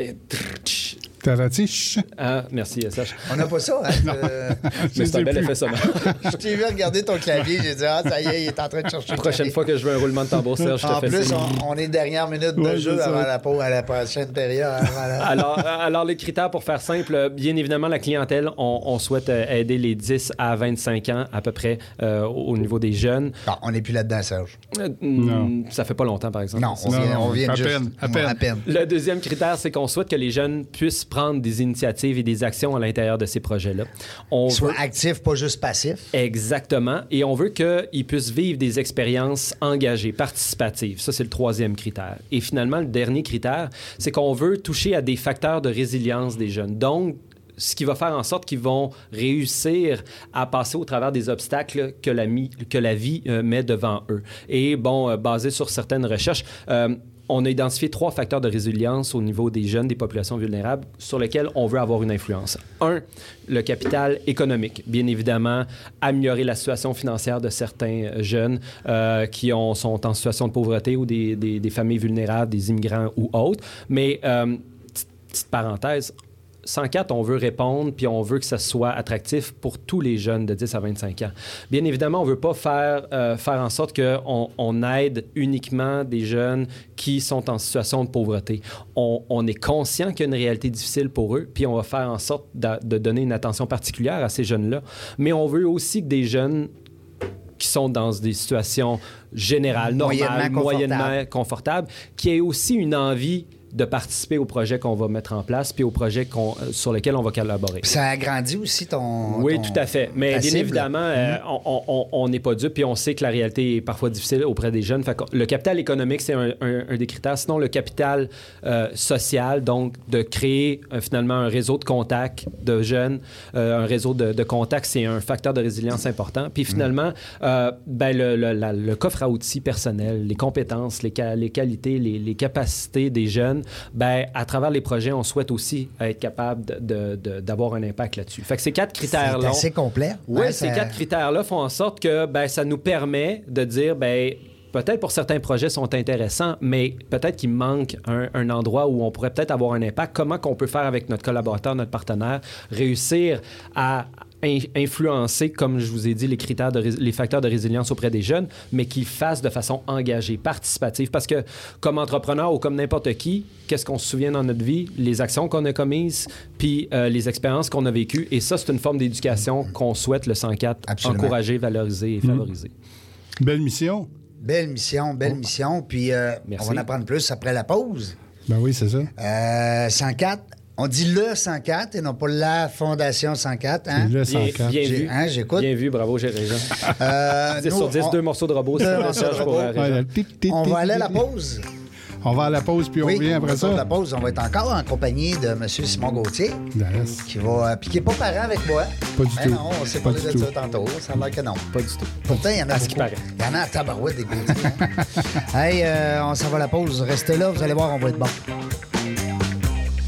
Ah, merci, SH. On n'a pas ça, hein? Euh, [laughs] Mais c'est un bel effet sonore. [laughs] je t'ai vu regarder ton clavier, j'ai dit, ah, ça y est, il est en train de chercher. La prochaine fois que je veux un roulement de tambour, Serge, je te en fais plus, on, est dernière minute de jeu avant la, pause, à la prochaine période. Hein, alors, alors, les critères, pour faire simple, bien évidemment, la clientèle, on, souhaite euh, aider les 10 à 25 ans à peu près euh, au niveau des jeunes. Non, on n'est plus là-dedans, Serge. non. Ça fait pas longtemps, par exemple. Non, on vient, on vient à, juste, peine, à, peine. à peine. Le deuxième critère, c'est qu'on souhaite que les jeunes puissent prendre des initiatives et des actions à l'intérieur de ces projets-là. On Soit veut... actifs, pas juste passifs. Exactement. Et on veut qu'ils puissent vivre des expériences engagées, participatives. Ça, c'est le troisième critère. Et finalement, le dernier critère, c'est qu'on veut toucher à des facteurs de résilience des jeunes. Donc, ce qui va faire en sorte qu'ils vont réussir à passer au travers des obstacles que la, que la vie euh, met devant eux. Et bon, euh, basé sur certaines recherches, euh, on a identifié trois facteurs de résilience au niveau des jeunes, des populations vulnérables, sur lesquels on veut avoir une influence. Un, le capital économique. Bien évidemment, améliorer la situation financière de certains jeunes euh, qui ont, sont en situation de pauvreté ou des, des, familles vulnérables, des immigrants ou autres. Mais, euh, petite parenthèse, 104, on veut répondre, puis on veut que ça soit attractif pour tous les jeunes de 10 à 25 ans. Bien évidemment, on ne veut pas faire, euh, faire en sorte qu'on on aide uniquement des jeunes qui sont en situation de pauvreté. On, on est conscient qu'il y a une réalité difficile pour eux, puis on va faire en sorte de, de donner une attention particulière à ces jeunes-là. Mais on veut aussi que des jeunes qui sont dans des situations générales, normales, moyennement, moyennement confortables, qui aient aussi une envie de participer au projet qu'on va mettre en place puis au projet euh, sur lequel on va collaborer. Ça agrandit aussi ton. Oui, tout à fait. Mais bien évidemment, euh, mm-hmm. on n'est pas dupe puis on sait que la réalité est parfois difficile auprès des jeunes. le capital économique, c'est un, des critères. Sinon, le capital euh, social, donc de créer finalement un réseau de contacts de jeunes, un réseau de, contacts, c'est un facteur de résilience important. Puis finalement, ben, le, coffre à outils personnel, les compétences, les, les qualités, les, les capacités des jeunes ben, à travers les projets, on souhaite aussi être capable d'avoir un impact là-dessus. Fait que ces quatre critères-là. C'est complet. Oui, ces quatre critères-là font en sorte que ben, ça nous permet de dire, ben, peut-être pour certains projets sont intéressants, mais peut-être qu'il manque un, endroit où on pourrait peut-être avoir un impact. Comment qu'on peut faire avec notre collaborateur, notre partenaire, réussir à, influencer, comme je vous ai dit, les critères, de les facteurs de résilience auprès des jeunes, mais qu'ils fassent de façon engagée, participative. Parce que comme entrepreneur ou comme n'importe qui, qu'est-ce qu'on se souvient dans notre vie? Les actions qu'on a commises, puis euh, les expériences qu'on a vécues. Et ça, c'est une forme d'éducation qu'on souhaite, le 104, encourager, valoriser et mmh. favoriser. Belle mission. Belle mission, belle oh. mission. Puis euh, on va en apprendre plus après la pause. Ben oui, c'est ça. Euh, 104, On dit le 104 et non pas la Fondation 104. Hein? Le Bien, 104. bien vu. hein, j'écoute. Bien vu, bravo, j'ai raison. Euh, [laughs] 10 nous, sur 10, on- deux morceaux de robot. Deux c'est morceaux de robot. pour, euh, Ouais, On va aller à la pause. On va à la pause, puis on oui, revient après ça. la pause. On va être encore en compagnie de M. Simon Gauthier, Yes. qui va. euh, puis qui n'est pas parent avec moi. Pas du Mais tout. non, on s'est Pas parlé de tout. ça tantôt. Ça a l'air que non. Pas du tout. Pourtant, il y en a À ce qui paraît. Il y en a à tabarouette des Gauthier. hein. [laughs] hey, euh, on s'en va à la pause. Restez là, vous allez voir, on va être bon.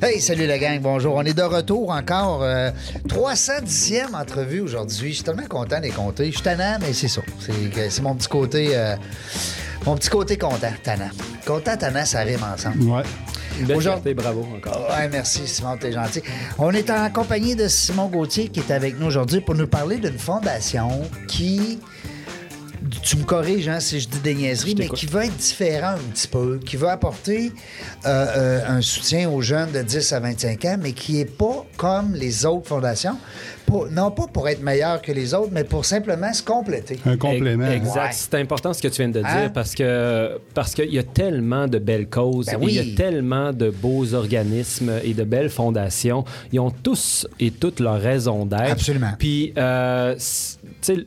Hey, salut la gang, bonjour. On est de retour encore. euh, 310e entrevue aujourd'hui. Je suis tellement content des compter. Je suis tannant, mais c'est ça. C'est mon petit côté. euh, mon petit côté content, tannant. Content, tannant, ça rime ensemble. Ouais. Aujourd'hui- bravo encore. Ouais, merci Simon, t'es gentil. On est en compagnie de Simon Gauthier qui est avec nous aujourd'hui pour nous parler d'une fondation qui, tu me corriges hein, si je dis des niaiseries, mais qui veut être différent un petit peu, qui veut apporter euh, euh, un soutien aux jeunes de 10 à 25 ans, mais qui est pas comme les autres fondations. Pour- non pas pour être meilleur que les autres, mais pour simplement se compléter. Un complément. Exact. Ouais. C'est important ce que tu viens de dire Hein? parce que parce qu'il y a tellement de belles causes, Ben et il y oui. a tellement de beaux organismes et de belles fondations. Ils ont tous et toutes leur raison d'être. Absolument. Puis, euh,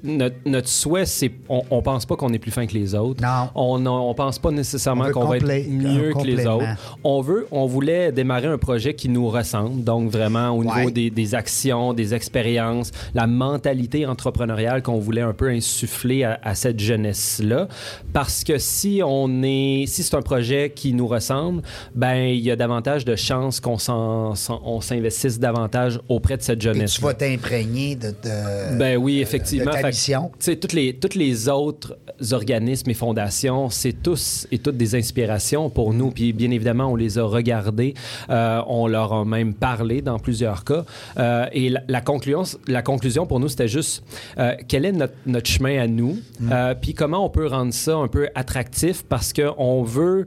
notre, notre souhait, c'est on, on pense pas qu'on est plus fin que les autres. Non. On, on pense pas nécessairement qu'on va être mieux que les autres. On veut, on voulait démarrer un projet qui nous ressemble, donc vraiment au niveau Ouais. des, des actions, des expériences, la mentalité entrepreneuriale qu'on voulait un peu insuffler à, à cette jeunesse-là. Parce que si on est, si c'est un projet qui nous ressemble, ben il y a davantage de chances qu'on s'investisse davantage auprès de cette Et jeunesse. tu vas t'imprégner de, de- Ben oui, effectivement. De ta mission? Tu sais, toutes les, toutes les autres organismes et fondations, c'est tous et toutes des inspirations pour nous. Puis bien évidemment, on les a regardés, euh, on leur a même parlé dans plusieurs cas. Euh, et la, la conclusion, la conclusion pour nous, c'était juste euh, quel est notre, notre chemin à nous, euh, puis comment on peut rendre ça un peu attractif? Parce qu'on veut,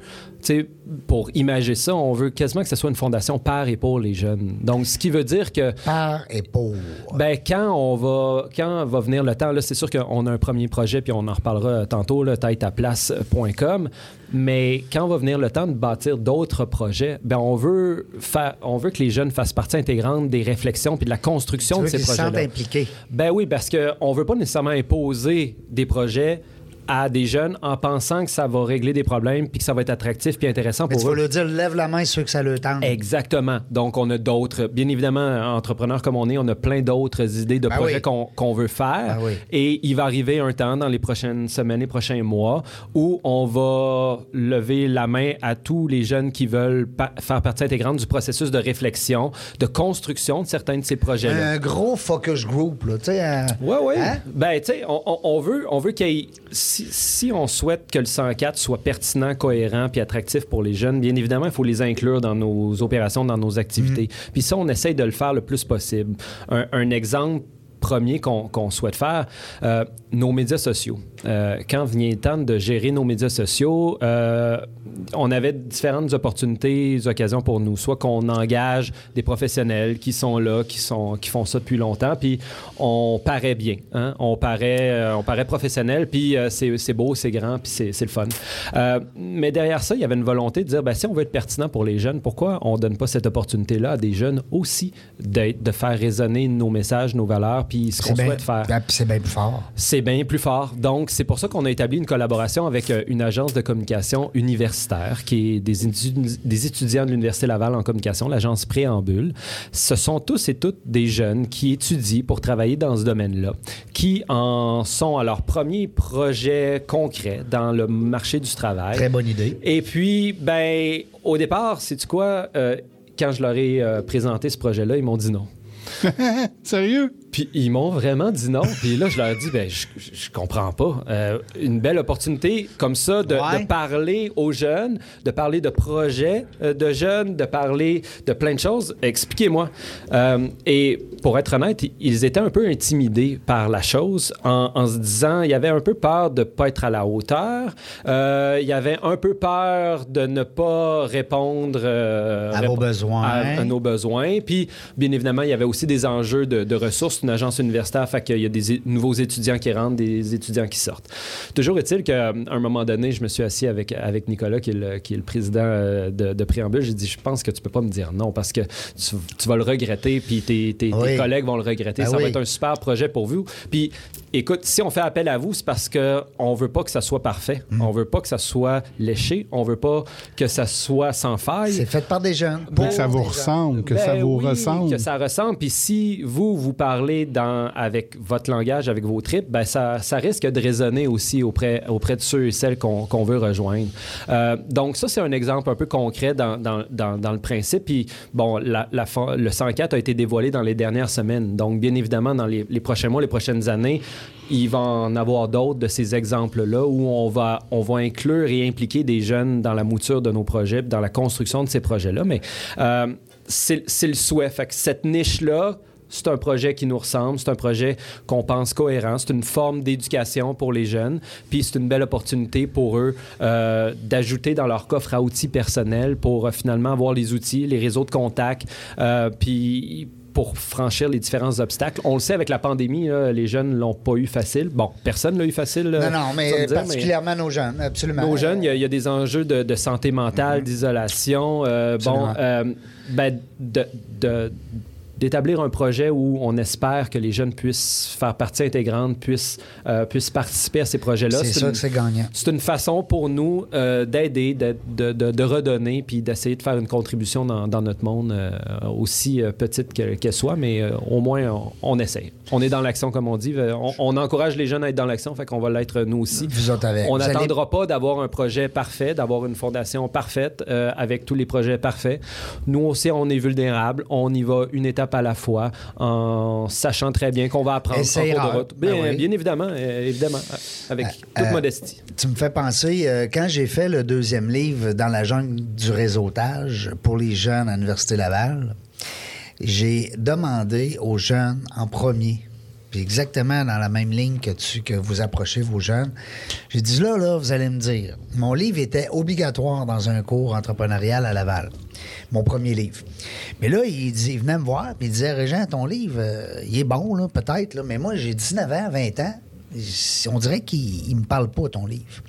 pour imager ça, on veut quasiment que ce soit une fondation par et pour les jeunes. Donc, ce qui veut dire que par et pour. ben, quand on va quand va venir le temps, là, c'est sûr qu'on a un premier projet, puis on en reparlera tantôt, là, tête-à-place.com. Mais quand va venir le temps de bâtir d'autres projets, ben, on veut faire, on veut que les jeunes fassent partie intégrante des réflexions puis de la construction Tu de ces projets-là. impliqués. Ben oui, parce qu'on ne veut pas nécessairement imposer des projets à des jeunes en pensant que ça va régler des problèmes puis que ça va être attractif puis intéressant Mais pour tu eux. vas leur dire, lève la main ceux que ça le tente. Exactement. Donc, on a d'autres. Bien évidemment, entrepreneurs comme on est, on a plein d'autres idées de Ben projets oui. qu'on qu'on veut faire. Ben oui. Et il va arriver un temps dans les prochaines semaines et prochains mois où on va lever la main à tous les jeunes qui veulent pa- faire partie intégrante du processus de réflexion, de construction de certains de ces projets-là. Un gros focus group, là, tu sais. euh, Oui, oui. hein? Ben, tu sais, on veut, on veut qu'il y ait- Si, si on souhaite que le 104 soit pertinent, cohérent puis attractif pour les jeunes, bien évidemment, il faut les inclure dans nos opérations, dans nos activités. Puis ça, on essaye de le faire le plus possible. Un, un exemple premier qu'on souhaite faire, euh, nos médias sociaux. Euh, quand vient le temps de gérer nos médias sociaux, euh, on avait différentes opportunités, occasions pour nous. Soit qu'on engage des professionnels qui sont là, qui, sont, qui font ça depuis longtemps, puis on paraît bien. hein. On, paraît, on paraît professionnel, puis c'est beau, c'est grand, puis c'est le fun. Mais derrière ça, il y avait une volonté de dire, ben, si on veut être pertinent pour les jeunes, pourquoi on donne pas cette opportunité-là à des jeunes aussi de faire résonner nos messages, nos valeurs, puis ce qu'on C'est bien, souhaite faire? ben, puis c'est bien plus fort. C'est bien plus fort. Donc, c'est pour ça qu'on a établi une collaboration avec euh, une agence de communication universitaire qui est des étudiants de l'Université Laval en communication, l'agence Préambule. Ce sont tous et toutes des jeunes qui étudient pour travailler dans ce domaine-là, qui en sont à leur premier projet concret dans le marché du travail. Très bonne idée. Et puis, ben, au départ, c'est quoi? Euh, quand je leur ai euh, présenté ce projet-là, ils m'ont dit non. [laughs] Sérieux? Puis ils m'ont vraiment dit non. Puis là, je leur ai dit, ben, je, je comprends pas. Euh, une belle opportunité comme ça de, Ouais. de parler aux jeunes, de parler de projets euh, de jeunes, de parler de plein de choses. Expliquez-moi. Euh, et pour être honnête, ils étaient un peu intimidés par la chose en, en se disant, il y avait un peu peur de pas être à la hauteur. Euh, il y avait un peu peur de ne pas répondre À vos répo- besoins. à- à nos besoins. Puis, bien évidemment, il y avait aussi des enjeux de, de ressources. Une agence universitaire, fait qu'il y a des nouveaux étudiants qui rentrent, des étudiants qui sortent. Toujours est-il qu'à un moment donné, je me suis assis avec, avec Nicolas, qui est le, qui est le président euh, de, de Préambule. J'ai dit, je pense que tu peux pas me dire non parce que tu, tu vas le regretter, puis tes, tes- tes Oui. collègues vont le regretter. Ben ça oui. va être un super projet pour vous. Puis, écoute, si on fait appel à vous, c'est parce qu'on veut pas que ça soit parfait. Mm. On veut pas que ça soit léché. On veut pas que ça soit sans faille. C'est fait par des jeunes. Pour que ça Pour vous ressemble, que Ben ça vous oui, ressemble. Que ça ressemble. Puis si vous, vous parlez avec votre langage, avec vos tripes, ben ça, risque de résonner aussi auprès, auprès de ceux et celles qu'on veut rejoindre. Euh, donc ça, c'est un exemple un peu concret dans, dans, le principe. Puis bon, le 104 a été dévoilé dans les dernières semaines. Donc bien évidemment, dans les, prochains mois, les prochaines années, il va en avoir d'autres de ces exemples-là où on va, on va inclure et impliquer des jeunes dans la mouture de nos projets, dans la construction de ces projets-là. Mais euh, c'est le souhait. Fait que cette niche-là, c'est un projet qui nous ressemble, c'est un projet qu'on pense cohérent, c'est une forme d'éducation pour les jeunes, puis c'est une belle opportunité pour eux euh, d'ajouter dans leur coffre à outils personnel pour euh, finalement avoir les outils, les réseaux de contacts, euh, puis pour franchir les différents obstacles. On le sait avec la pandémie, là, les jeunes l'ont pas eu facile. Bon, personne l'a eu facile. Non, euh, non, mais particulièrement nos jeunes, absolument. nos jeunes, il y a- il y, a des enjeux de, de santé mentale, d'isolation. euh, bon, euh, ben, de- de- d'établir un projet où on espère que les jeunes puissent faire partie intégrante, puissent, euh, puissent participer à ces projets-là. C'est sûr une- que c'est gagnant. c'est une façon pour nous euh, d'aider, de, de- de- de redonner, puis d'essayer de faire une contribution dans, dans notre monde, euh, aussi petite que- qu'elle soit, mais au moins on, on essaye. On est dans l'action, comme on dit. On, on encourage les jeunes à être dans l'action, fait qu'on va l'être nous aussi. Vous autres avec. On allez- n'attendra pas d'avoir un projet parfait, d'avoir une fondation parfaite avec tous les projets parfaits. Nous aussi, on est vulnérables. On y va une étape à la fois en sachant très bien qu'on va apprendre en cours de route. Bien, Ben oui. bien évidemment, euh, évidemment, euh, avec toute euh, modestie. Tu me fais penser, euh, quand j'ai fait le deuxième livre dans la jungle du réseautage pour les jeunes à l'Université Laval, j'ai demandé aux jeunes en premier, puis exactement dans la même ligne que, tu, que vous approchez vos jeunes, j'ai dit là, là, vous allez me dire, mon livre était obligatoire dans un cours entrepreneurial à Laval, mon premier livre. Mais là, il, dit, il venait me voir, puis il disait, Régent, ton livre, euh, il est bon, là, peut-être, là, mais moi, j'ai 19 ans, 20 ans, on dirait qu'il il me parle pas, ton livre.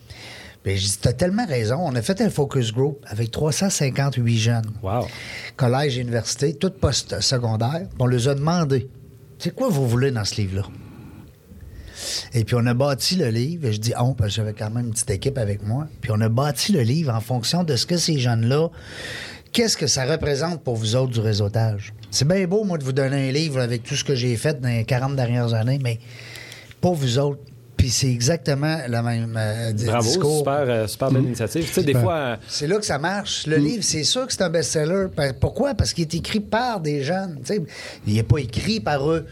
Ben, j'ai dit, t'as tellement raison. On a fait un focus group avec 358 jeunes. Wow. Collège et université, tout post-secondaire. Puis On leur a demandé, c'est quoi vous voulez dans ce livre-là? Et puis on a bâti le livre, et je dis on, parce que j'avais quand même une petite équipe avec moi. Puis on a bâti le livre en fonction de ce que ces jeunes-là, qu'est-ce que ça représente pour vous autres du réseautage? C'est bien beau, moi, de vous donner un livre avec tout ce que j'ai fait dans les 40 dernières années, mais pour vous autres, puis c'est exactement le même euh, Bravo, discours. super, euh, super belle initiative. Tu sais, des Super. fois, euh, C'est là que ça marche. Le livre, c'est sûr que c'est un best-seller. Pourquoi? Parce qu'il est écrit par des jeunes. Tu sais, il n'est pas écrit par eux,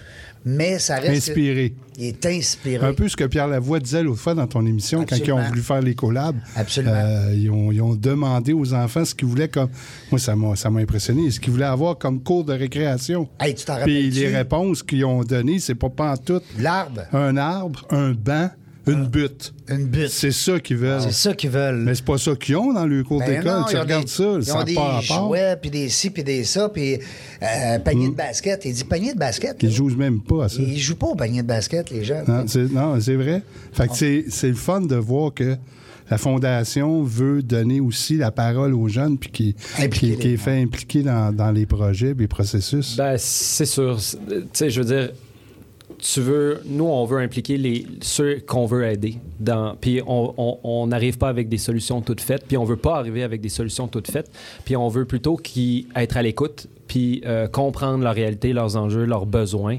mais ça reste... Inspiré. Il est inspiré. Un peu ce que Pierre Lavoie disait l'autre fois dans ton émission, quand ils ont voulu faire les collabs. Absolument. euh, ils, ont, ils ont demandé aux enfants ce qu'ils voulaient comme. Moi, ça m'a, ça m'a impressionné. Ce qu'ils voulaient avoir comme cours de récréation. Hey, tu t'en Puis les réponses qu'ils ont données, c'est pas pantoute. L'arbre, Un arbre, un banc, une butte. une butte. C'est ça qu'ils veulent. C'est ça qu'ils veulent. Mais c'est pas ça qu'ils ont dans le cours Ben d'école. non, Tu regardes des- ça, Ils ça ont des jouets, puis des ci, puis des ça, puis euh, panier de basket. Il dit panier de basket. là. Ils jouent même pas à ça. Ils jouent pas au panier de basket, les jeunes. Non, c'est, non, c'est vrai. Fait que c'est, c'est le fun de voir que la Fondation veut donner aussi la parole aux jeunes puis qui, qui, est fait impliquer dans, dans les projets et les processus. Ben, c'est sûr. Tu sais, je veux dire, tu veux, nous, on veut impliquer les, ceux qu'on veut aider. Puis on- n'arrive pas avec des solutions toutes faites, puis on veut pas arriver avec des solutions toutes faites, puis on veut plutôt être à l'écoute, puis euh, comprendre leur réalité, leurs enjeux, leurs besoins,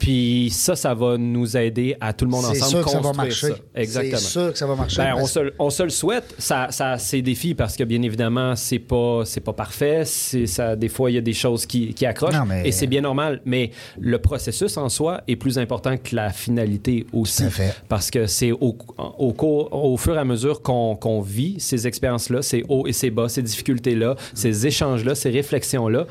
Puis ça, ça va nous aider à tout le monde C'est ensemble sûr que ça va marcher. ça. Exactement. C'est sûr que ça va marcher. Ben, on, se, on se le souhaite. Ça, ça a ses défis parce que, bien évidemment, c'est pas, c'est pas parfait. C'est, ça, des fois, il y a des choses qui, qui accrochent. Non, mais- Et c'est bien normal. Mais le processus en soi est plus important que la finalité aussi. Tout à fait. Parce que c'est au, au, cours- au fur et à mesure qu'on, qu'on vit ces expériences-là, ces hauts et ces bas, ces difficultés-là, ces échanges-là, ces réflexions-là.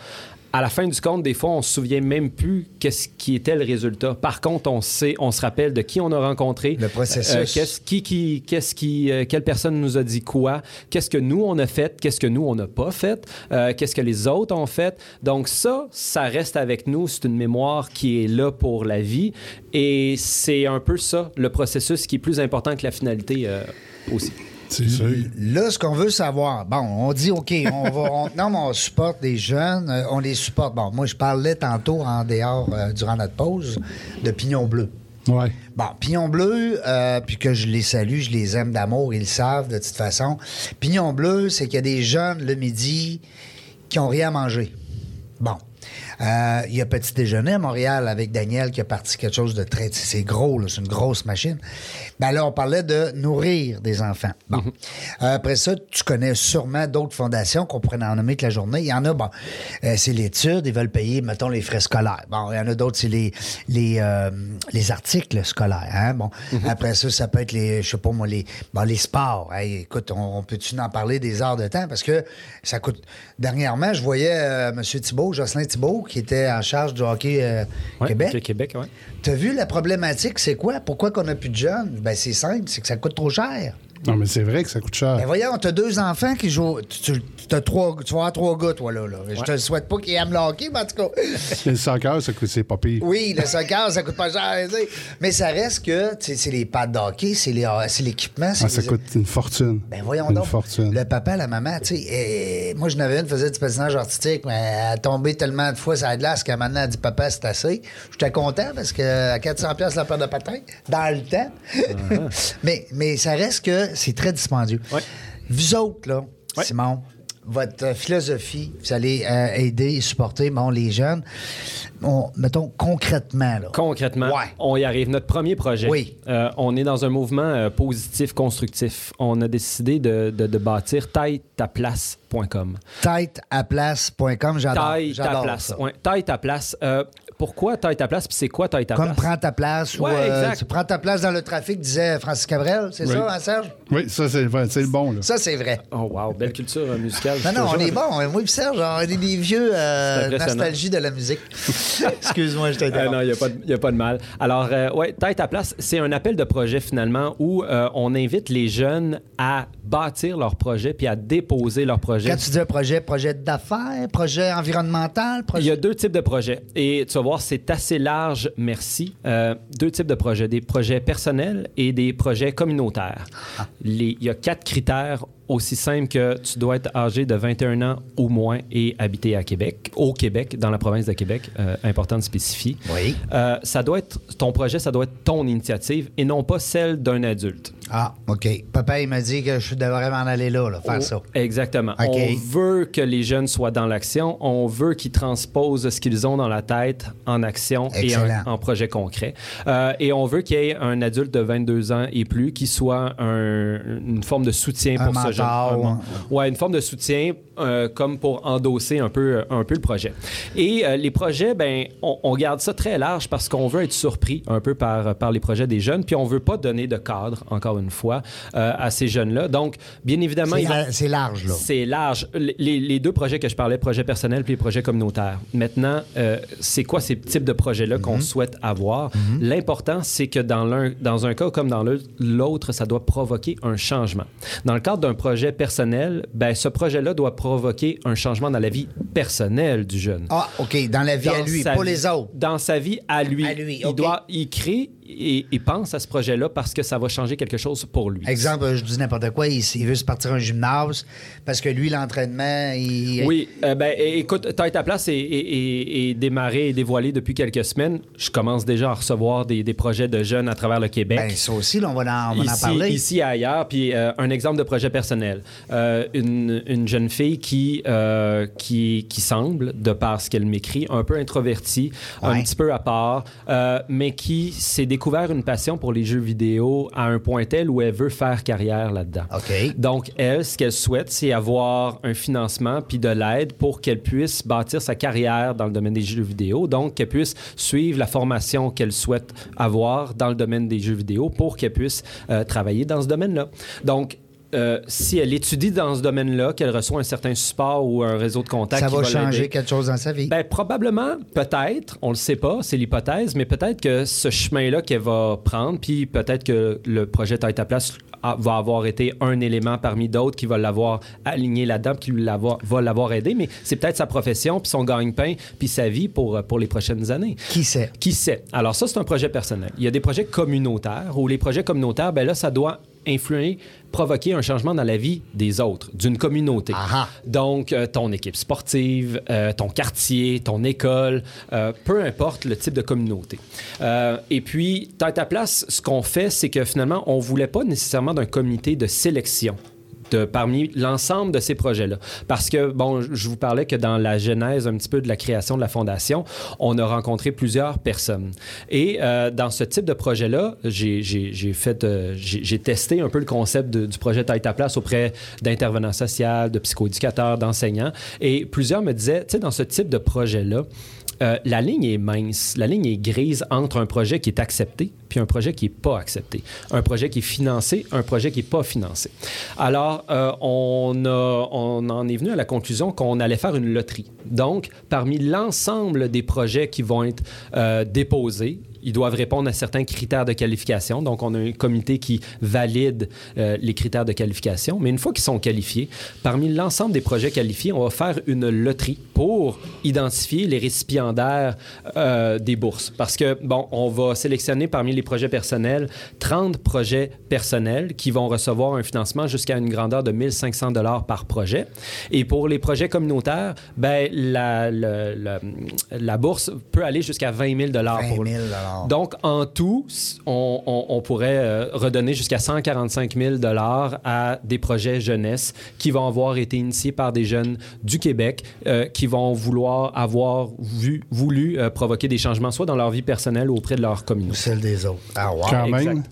À la fin du compte, des fois, on se souvient même plus qu'est-ce qui était le résultat. Par contre, on sait, on se rappelle de qui on a rencontré, Le processus. euh, qu'est-ce qui, qui, qu'est-ce qui, euh, quelle personne nous a dit quoi, qu'est-ce que nous on a fait, qu'est-ce que nous on n'a pas fait, euh, qu'est-ce que les autres ont fait. Donc ça, ça reste avec nous. C'est une mémoire qui est là pour la vie, et c'est un peu ça le processus qui est plus important que la finalité euh, aussi. C'est sûr. Là, ce qu'on veut savoir, bon, on dit, OK, on va. on- non, mais on supporte des jeunes, euh, on les supporte. Bon, moi, je parlais tantôt en dehors, euh, durant notre pause, de Pignon Bleu. Ouais. Bon, Pignon Bleu, euh, puis que je les salue, je les aime d'amour, ils le savent de toute façon. Pignon Bleu, c'est qu'il y a des jeunes le midi qui ont rien à manger. Bon. Euh, Il y a petit déjeuner à Montréal avec Daniel qui a parti quelque chose de très. C'est gros, là, c'est une grosse machine. Ben là, on parlait de nourrir des enfants. Bon. Euh, après ça, tu connais sûrement d'autres fondations qu'on pourrait en nommer que la journée. Il y en a, bon, euh, c'est l'étude, ils veulent payer, mettons, les frais scolaires. Bon, il y en a d'autres, c'est les, les, les articles scolaires. Hein? Bon, après ça, ça peut être les, je sais pas moi, les, bon, les sports. Hey, écoute, on, on peut-tu en parler des heures de temps? Parce que ça coûte. Dernièrement, je voyais M. Thibault, Jocelyn Thibault, qui était en charge du hockey euh, Ouais, Québec. ok, Québec, ouais. T'as vu la problématique, c'est quoi? Pourquoi qu'on n'a plus de jeunes? Ben, c'est simple, c'est que ça coûte trop cher. Non, mais c'est vrai que ça coûte cher. Ben voyons, t'as deux enfants qui jouent. Tu, tu- t'as trois, tu vas avoir trois gars, toi, là. là. Je te souhaite pas qu'ils aiment le hockey, mais en tout cas. [laughs] Le soccer, ça coûte, c'est pas pire. Oui, le soccer, ça coûte pas cher. Mais ça reste que tu sais, c'est les pads de hockey, c'est l'équipement. Ah, ça les- coûte une fortune. Ben voyons une donc. fortune. Le papa, la maman, tu sais. eh, moi, je n'avais une faisait du patinage artistique, mais elle a tombé tellement de fois sur la glace qu'à maintenant, elle dit Papa, c'est assez. J'étais content parce que à 400$ piastres la paire de patins, dans le temps. [laughs] mais, mais ça reste que c'est très dispendieux. Ouais. Vous autres, là, Ouais. Simon, votre euh, philosophie, vous allez euh, aider et supporter bon, les jeunes. On- mettons concrètement, là. Concrètement, Ouais. on y arrive. Notre premier projet, Oui. euh, on est dans un mouvement euh, positif, constructif. On a décidé de, de, de bâtir taille-ta-place.com. Tête-à-place.com, j'adore. Ta j'adore place. taille ta place. Euh, pourquoi taille ta place? Puis c'est quoi taille ta Comme place? prends ta place ou Ouais, euh, exact. tu prends ta place dans le trafic, disait Francis Cabrel, c'est Oui. ça, hein, Serge? Oui, ça, c'est vrai, c'est le bon, là. Ça, c'est vrai. Oh wow, belle culture euh, musicale. Non, non, on est bon. Moi et Serge, on est des vieux euh, nostalgie de la musique. [laughs] Excuse-moi, je Ah t'interromps. non, il n'y a, pas de mal. Alors, euh, ouais, Tête à place, c'est un appel de projet finalement où euh, on invite les jeunes à bâtir leur projet puis à déposer leur projet. Quand tu dis un projet, projet d'affaires, projet environnemental, Il projet. y a deux types de projets. Et tu vas voir, c'est assez large, merci. Euh, deux types de projets. Des projets personnels et des projets communautaires. Les- il y a quatre critères aussi simples que tu dois être âgé de 21 ans ou moins et habiter à Québec, au Québec, dans la province de Québec, euh, important de spécifier. Oui. Euh, ça doit être, ton projet, ça doit être ton initiative et non pas celle d'un adulte. Ah, OK. Papa, il m'a dit que je devrais m'en aller là, là, faire Oh, ça. Exactement. On veut que les jeunes soient dans l'action. On veut qu'ils transposent ce qu'ils ont dans la tête en action et en, en projet concret. Euh, et on veut qu'il y ait un adulte de 22 ans et plus qui soit un- une forme de soutien Un pour ce jeune. Un- Ouais, une forme de soutien euh, comme pour endosser un peu, un peu le projet. Et euh, les projets, ben, on, on garde ça très large parce qu'on veut être surpris un peu par, par les projets des jeunes, puis on veut pas donner de cadre, encore une fois, euh, à ces jeunes-là. Donc, bien évidemment, C'est large, là. c'est large. Les, les deux projets que je parlais, projet personnel puis les projets communautaires. Maintenant, euh, c'est quoi ces types de projets-là Mhm. qu'on souhaite avoir? L'important, c'est que dans, l'un, dans un cas comme dans l'autre, ça doit provoquer un changement. Dans le cadre d'un projet personnel, ben, ce projet-là doit provoquer un changement dans la vie personnelle du jeune. Ah, OK. Dans la vie à lui, pas vie- les autres. Dans sa vie à lui. À lui, il doit, il crée, il, il pense à ce projet-là parce que ça va changer quelque chose pour lui. Exemple, je dis n'importe quoi, il, il veut se partir un gymnase parce que lui, l'entraînement, il. Oui, euh, ben, écoute, Taille ta place est, est- est- démarré et dévoilé depuis quelques semaines. Je commence déjà à recevoir des, des projets de jeunes à travers le Québec. Ben, ça aussi, là, on va en, on va en ici, parler. ici et ailleurs. Puis euh, un exemple de projet personnel. Euh, une, une jeune fille qui, euh, qui, qui semble, de par ce qu'elle m'écrit, un peu introvertie, un Ouais. petit peu à part, euh, mais qui s'est découvert une passion pour les jeux vidéo à un point tel où elle veut faire carrière là-dedans. Donc, elle, ce qu'elle souhaite, c'est avoir un financement puis de l'aide pour qu'elle puisse bâtir sa carrière dans le domaine des jeux vidéo. Donc, qu'elle puisse suivre la formation qu'elle souhaite avoir dans le domaine des jeux vidéo pour qu'elle puisse euh, travailler dans ce domaine-là. Donc, euh, si elle étudie dans ce domaine-là, qu'elle reçoit un certain support ou un réseau de contacts Ça va va changer quelque chose dans sa vie. ben, probablement, peut-être, on le sait pas, c'est l'hypothèse, mais peut-être que ce chemin-là qu'elle va prendre, puis peut-être que le projet Taille ta place va avoir été un élément parmi d'autres qui va l'avoir aligné là-dedans, qui va l'avoir aidé, mais c'est peut-être sa profession, puis son gagne-pain, puis sa vie pour, pour les prochaines années. Qui sait? Qui sait? Alors ça, c'est un projet personnel. Il y a des projets communautaires où les projets communautaires, ben là, ça doit influer, provoquer un changement dans la vie des autres, d'une communauté. Aha. Donc, euh, ton équipe sportive, euh, ton quartier, ton école, euh, peu importe le type de communauté. Et puis, Tête à place, ce qu'on fait, c'est que finalement, on voulait pas nécessairement d'un comité de sélection. De, parmi l'ensemble de ces projets-là. Parce que, bon, je vous parlais que dans la genèse un petit peu de la création de la fondation, on a rencontré plusieurs personnes. Et euh, dans ce type de projet-là, j'ai- fait, euh, j'ai j'ai testé un peu le concept du projet Taille ta place auprès d'intervenants sociaux, de psychoéducateurs, d'enseignants. Et plusieurs me disaient, tu sais, dans ce type de projet-là, euh, la ligne est mince, la ligne est grise entre un projet qui est accepté puis un projet qui n'est pas accepté, un projet qui est financé, un projet qui n'est pas financé. Alors, euh, on, a- on en est venu à la conclusion qu'on allait faire une loterie. Donc, parmi l'ensemble des projets qui vont être euh, déposés, ils doivent répondre à certains critères de qualification. Donc, on a un comité qui valide euh, les critères de qualification. Mais une fois qu'ils sont qualifiés, parmi l'ensemble des projets qualifiés, on va faire une loterie pour identifier les récipiendaires euh, des bourses. Parce que, bon, on va sélectionner parmi les projets personnels 30 projets personnels qui vont recevoir un financement jusqu'à une grandeur de 1500 dollars par projet. Et pour les projets communautaires, ben, la, bourse peut aller jusqu'à 20 000 dollars 20 pour 000 donc, en tout, on, on- on pourrait euh, redonner jusqu'à 145 000 à des projets jeunesse qui vont avoir été initiés par des jeunes du Québec euh, qui vont vouloir avoir vu, voulu euh, provoquer des changements, soit dans leur vie personnelle ou auprès de leur Ou communauté. celle des autres. Ah, wow. Quand même. Exact.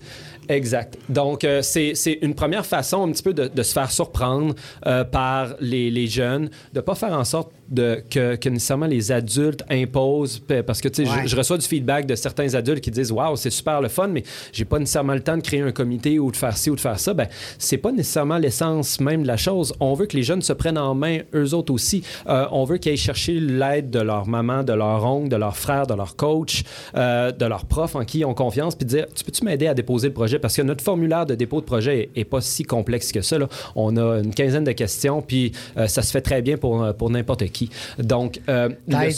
Exact. Donc, euh, c'est une première façon un petit peu de, de se faire surprendre euh, par les, les jeunes, de pas faire en sorte de, que, que nécessairement les adultes imposent, pa- parce que tu sais, Ouais. je, je reçois du feedback de certains adultes qui disent Waouh, c'est super le fun, mais j'ai pas nécessairement le temps de créer un comité ou de faire ci ou de faire ça. Ben, c'est pas nécessairement l'essence même de la chose. On veut que les jeunes se prennent en main eux autres aussi. Euh, on veut qu'ils aillent chercher l'aide de leur maman, de leur oncle, de leur frère, de leur coach, euh, de leur prof en qui ils ont confiance, puis dire Tu peux-tu m'aider à déposer le projet? Parce que notre formulaire de dépôt de projet est, est pas si complexe que ça. là. On a une quinzaine de questions, puis euh, ça se fait très bien pour, pour n'importe qui. Donc, euh, le-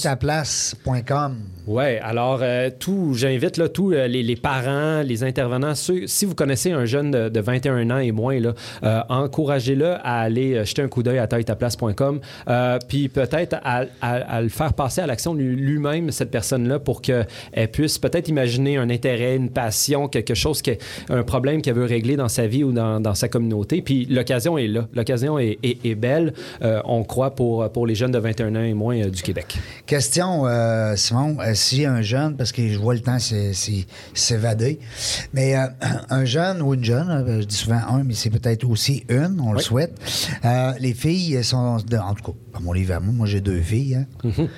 alors euh, tout, j'invite là, tous euh, les, les parents, les intervenants, ceux, si vous connaissez un jeune de, de 21 ans et moins, là, euh, encouragez-le à aller euh, jeter un coup d'œil à taille-ta-place.com, euh, puis peut-être à, à- à le faire passer à l'action lui- lui-même, cette personne-là, pour qu'elle puisse peut-être imaginer un intérêt, une passion, quelque chose, que, un problème qu'elle veut régler dans sa vie ou dans, dans sa communauté. Puis l'occasion est là, l'occasion est, est- est belle, euh, on croit, pour, pour les jeunes de 21 ans et moins euh, du Québec. Question, euh, Simon, euh, si un jeune, parce que je vois le temps s'é- s'é- s'évader, mais euh, [clears throat] un jeune ou une jeune, euh, je dis souvent un, mais c'est peut-être aussi une, on le souhaite. Euh, les filles sont, en tout cas, à mon livre à moi, moi j'ai deux filles. hein. Mm-hmm.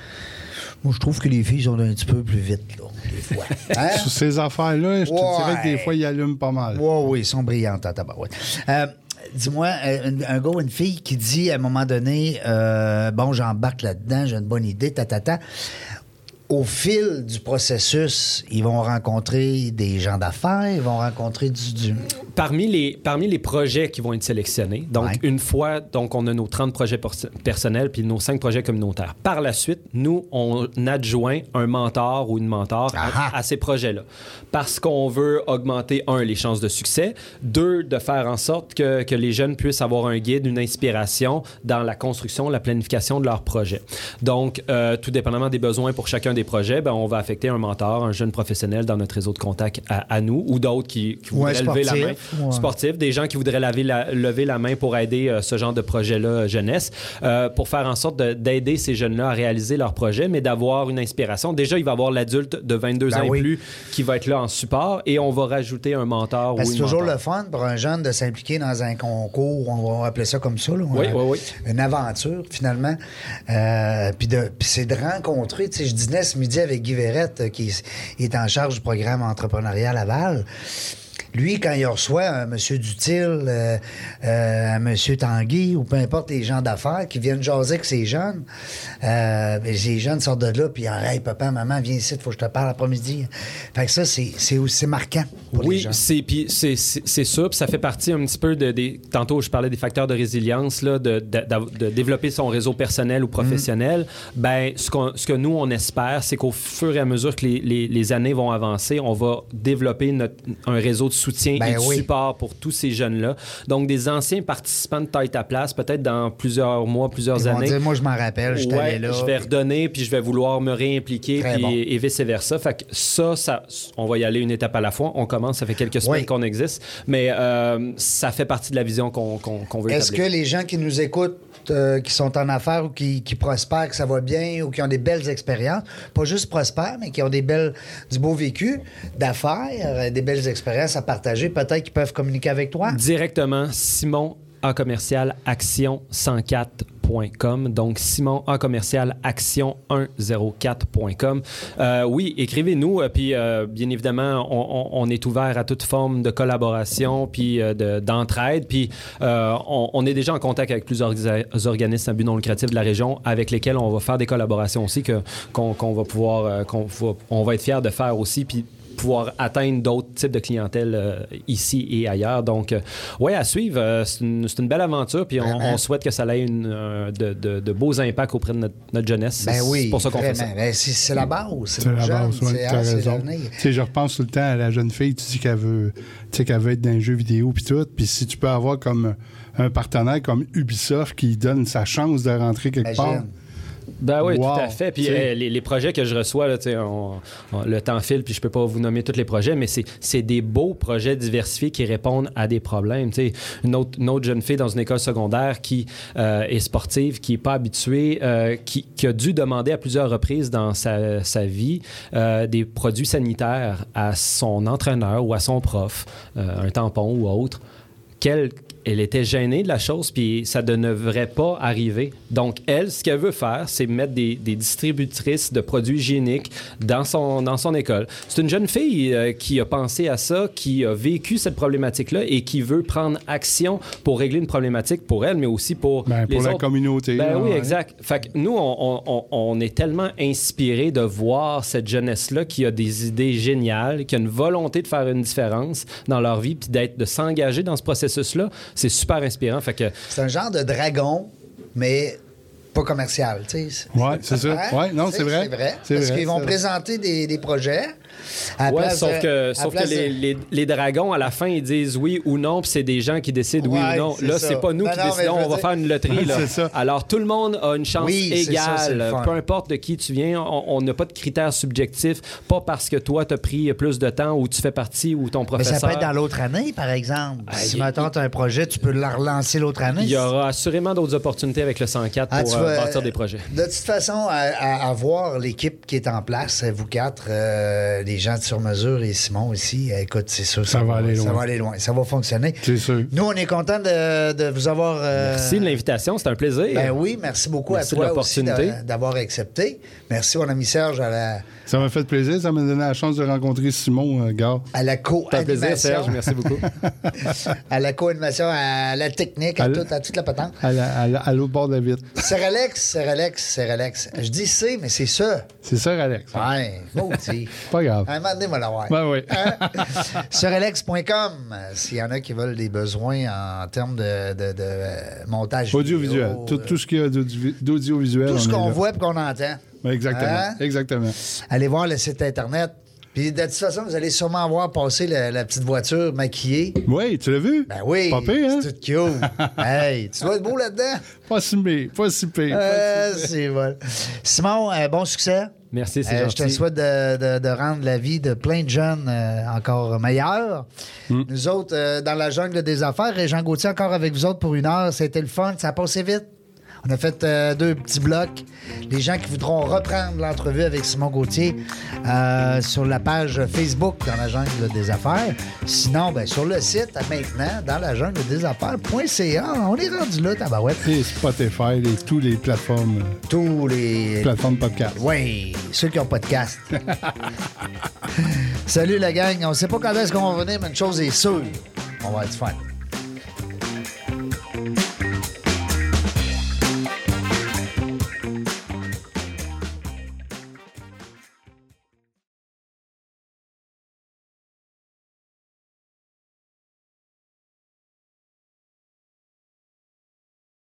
Moi, je trouve que les filles sont un petit peu plus vite, là, des fois. [laughs] Hein? Sur ces affaires-là, je te dirais que des Ouais. fois, ils allument pas mal. Oui, oui, ils sont brillantes en tabarouette. Euh, Dis-moi, euh, un, gars ou une fille qui dit à un moment donné, euh, bon, j'embarque là-dedans, j'ai une bonne idée, ta, ta, ta. Au fil du processus, ils vont rencontrer des gens d'affaires, ils vont rencontrer du... du- Parmi les, parmi les projets qui vont être sélectionnés, donc Ouais. une fois, donc on a nos 30 projets pers- personnels puis nos 5 projets communautaires. Par la suite, nous, on adjoint un mentor ou une mentor à, à ces projets-là. Parce qu'on veut augmenter, un, les chances de succès, deux, de faire en sorte que, que les jeunes puissent avoir un guide, une inspiration dans la construction, la planification de leur projet. Donc, euh, tout dépendamment des besoins pour chacun des projets, ben, on va affecter un mentor, un jeune professionnel dans notre réseau de contact à, à nous ou d'autres qui, qui voudraient lever la main sportif, ou un- sportifs, des gens qui voudraient laver la- lever la main pour aider euh, ce genre de projet-là euh, jeunesse, euh, pour faire en sorte de- d'aider ces jeunes-là à réaliser leur projet, mais d'avoir une inspiration. Déjà, il va y avoir l'adulte de 22 Ben ans oui. et plus qui va être là en support et on va rajouter un mentor ou une c'est toujours mentor. le fun pour un jeune de s'impliquer dans un concours, on va appeler ça comme ça. Là, Oui, oui, oui. Une aventure, finalement. Euh, puis c'est de rencontrer. Tu sais, je dînais midi avec Guy Verrette, euh, qui est en charge du programme entrepreneurial Laval. Lui, quand il reçoit un monsieur Dutil, euh, euh, un monsieur Tanguy, ou peu importe les gens d'affaires qui viennent jaser avec ces jeunes, euh, ben, les jeunes sortent de là, puis Hey, papa, maman, viens ici, il faut que je te parle après-midi. Fait que ça, c'est c'est aussi marquant pour les Oui, c'est puis c'est ça, puis ça fait partie un petit peu de des tantôt je parlais des facteurs de résilience là, de, de- d'av- de développer son réseau personnel ou professionnel. Ben ce, qu'on- ce que nous on espère, c'est qu'au fur et à mesure que les, les- les années vont avancer, on va développer notre, un réseau de soutien Ben et oui. support pour tous ces jeunes là. Donc des anciens participants de taille à place, peut-être dans plusieurs mois, plusieurs Ils vont années. dire, moi, je m'en rappelle, je Ouais, là. je vais redonner, puis je vais vouloir me réimpliquer, Très puis, bon. et vice-versa. Fait que ça, ça, on va y aller une étape à la fois. On commence, ça fait quelques semaines Oui. qu'on existe, mais euh, ça fait partie de la vision qu'on qu'on- qu'on veut Est-ce que les gens qui nous écoutent, euh, qui sont en affaires ou qui, qui prospèrent, que ça va bien ou qui ont des belles expériences, pas juste prospèrent, mais qui ont des belles, du beau vécu d'affaires, euh, des belles expériences à peut-être qu'ils peuvent communiquer avec toi? Directement, Simon en commercial action104.com. Donc, Simon en commercial action104.com. Euh, oui, écrivez-nous. euh, Puis, euh, bien évidemment, on, est ouvert à toute forme de collaboration puis de- d'entraide. puis, on, est déjà en contact avec plusieurs orga- organismes à but non lucratif de la région avec lesquels on va faire des collaborations aussi qu'on va pouvoir, qu'on être fiers de faire aussi. Puis, pouvoir atteindre d'autres types de clientèle euh, ici et ailleurs. Donc, euh, ouais, à suivre. euh, c'est une, belle aventure. Puis on, souhaite que ça ait une, euh, de, de- de beaux impacts auprès de notre, notre jeunesse. Ben C'est- oui, C'est pour ça qu'on fait ça. Ben, c'est la base. C'est la base, ouais, c'est- t'as ah, raison. l'avenir. Tu sais, je repense tout le temps à la jeune fille, tu dis qu'elle veut, tu sais, qu'elle veut être dans un jeu vidéo puis tout. Puis si tu peux avoir comme un partenaire comme Ubisoft qui donne sa chance de rentrer quelque part. Ben oui, Wow. tout à fait. Puis euh, les, les projets que je reçois, là, on- on- le temps file, puis je peux pas vous nommer tous les projets, mais c'est- des beaux projets diversifiés qui répondent à des problèmes. Une, autre, une autre jeune fille dans une école secondaire qui euh, est sportive, qui est pas habituée, euh, qui, qui a dû demander à plusieurs reprises dans sa, sa vie euh, des produits sanitaires à son entraîneur ou à son prof, un tampon ou autre. Quelle elle était gênée de la chose, puis ça ne devrait pas arriver. Donc, elle, ce qu'elle veut faire, c'est mettre des, des distributrices de produits hygiéniques dans son, dans son école. C'est une jeune fille euh, qui a pensé à ça, qui a vécu cette problématique-là et qui veut prendre action pour régler une problématique pour elle, mais aussi pour Ben, les pour la autres. communauté. Ben là, oui, ouais. exact. Fait que nous, on, on- on- est tellement inspirés de voir cette jeunesse-là qui a des idées géniales, qui a une volonté de faire une différence dans leur vie, puis d'être, de s'engager dans ce processus-là. C'est super inspirant. Fait que C'est un genre de dragon, mais pas commercial, tu sais. Ouais, c'est ça. Ouais, non, c'est vrai. C'est vrai. Parce qu'ils vont présenter des, des projets. À Ouais, place sauf que, sauf que de- les, dragons, à la fin, ils disent oui ou non, puis c'est des gens qui décident oui ou non. Là, c'est pas nous Non, qui non, mais décidons, on va dire- faire une loterie. [laughs] là. Ça. Alors, tout le monde a une chance Oui, ça, le égale. Peu importe de qui tu viens, on n'a pas de critères subjectifs. Pas parce que toi, tu as pris plus de temps ou tu fais partie ou ton Mais professeur. ça peut être dans l'autre année, par exemple. Ah, si maintenant tu as un projet, tu peux la relancer l'autre année. Il y aura assurément d'autres opportunités avec le 104 Ah, pour euh, bâtir des projets. De toute façon, à, à- à voir l'équipe qui est en place, vous quatre, euh, euh, les gens de sur mesure et Simon aussi, euh, écoute, c'est sûr, Ça va aller Ça loin. va aller loin. Ça va fonctionner. C'est sûr. Nous, on est content de, de vous avoir. euh, Merci de l'invitation, c'est un plaisir. Ben oui, merci beaucoup Merci à de toi aussi d'avoir accepté. Merci, mon ami Serge, à la, Ça m'a fait plaisir. Ça m'a donné la chance de rencontrer Simon, euh, gars. à la un plaisir, Serge. co-animation. Merci beaucoup. [laughs] à la co-animation, à la technique, à, À tout, la- à toute la patente. À, la- à la- à l'autre bord de la vitre. C'est Alex, c'est Alex, c'est Alex. Je dis c'est, mais c'est ça. C'est ça, Alex. Ouais, maudit. [laughs] Pas grave. À un moment donné, moi l'avoir. Ben oui. Hein? [laughs] Sur alex.com, s'il y en a qui veulent des besoins en termes de, de- de, euh, montage Audiovisuel. vidéo, Tout, tout ce qu'il y a d'audio- d'audiovisuel. tout ce qu'on voit et qu'on entend. Exactement. Hein? Exactement. Allez voir le site Internet. Puis de toute façon, vous allez sûrement voir passer la, la petite voiture maquillée. Oui, tu l'as vu? Ben oui, Pas pire, hein? c'est tout cute. [laughs] hey, tu dois être beau là-dedans? Pas si pire. Pas si pire. Euh, c'est bon. Simon, euh, bon succès. Merci, c'est Euh, je te souhaite de, de- de rendre la vie de plein de jeunes euh, encore meilleure. Mm. Nous autres, euh, dans la jungle des affaires, et Jean Gauthier encore avec vous autres pour une heure. C'était le fun, ça a passé vite. On a fait euh, deux petits blocs. Les gens qui voudront reprendre l'entrevue avec Simon Gauthier euh, sur la page Facebook dans la jungle des affaires. Sinon, ben, sur le site maintenant, dans la jungle des affaires.ca. On est rendu là, tabarouette. Et Spotify et toutes les plateformes, Tous les plateformes podcast. Oui, ceux qui ont podcast. [laughs] Salut la gang. On sait pas quand est-ce qu'on va venir, mais une chose est sûre. On va être fun.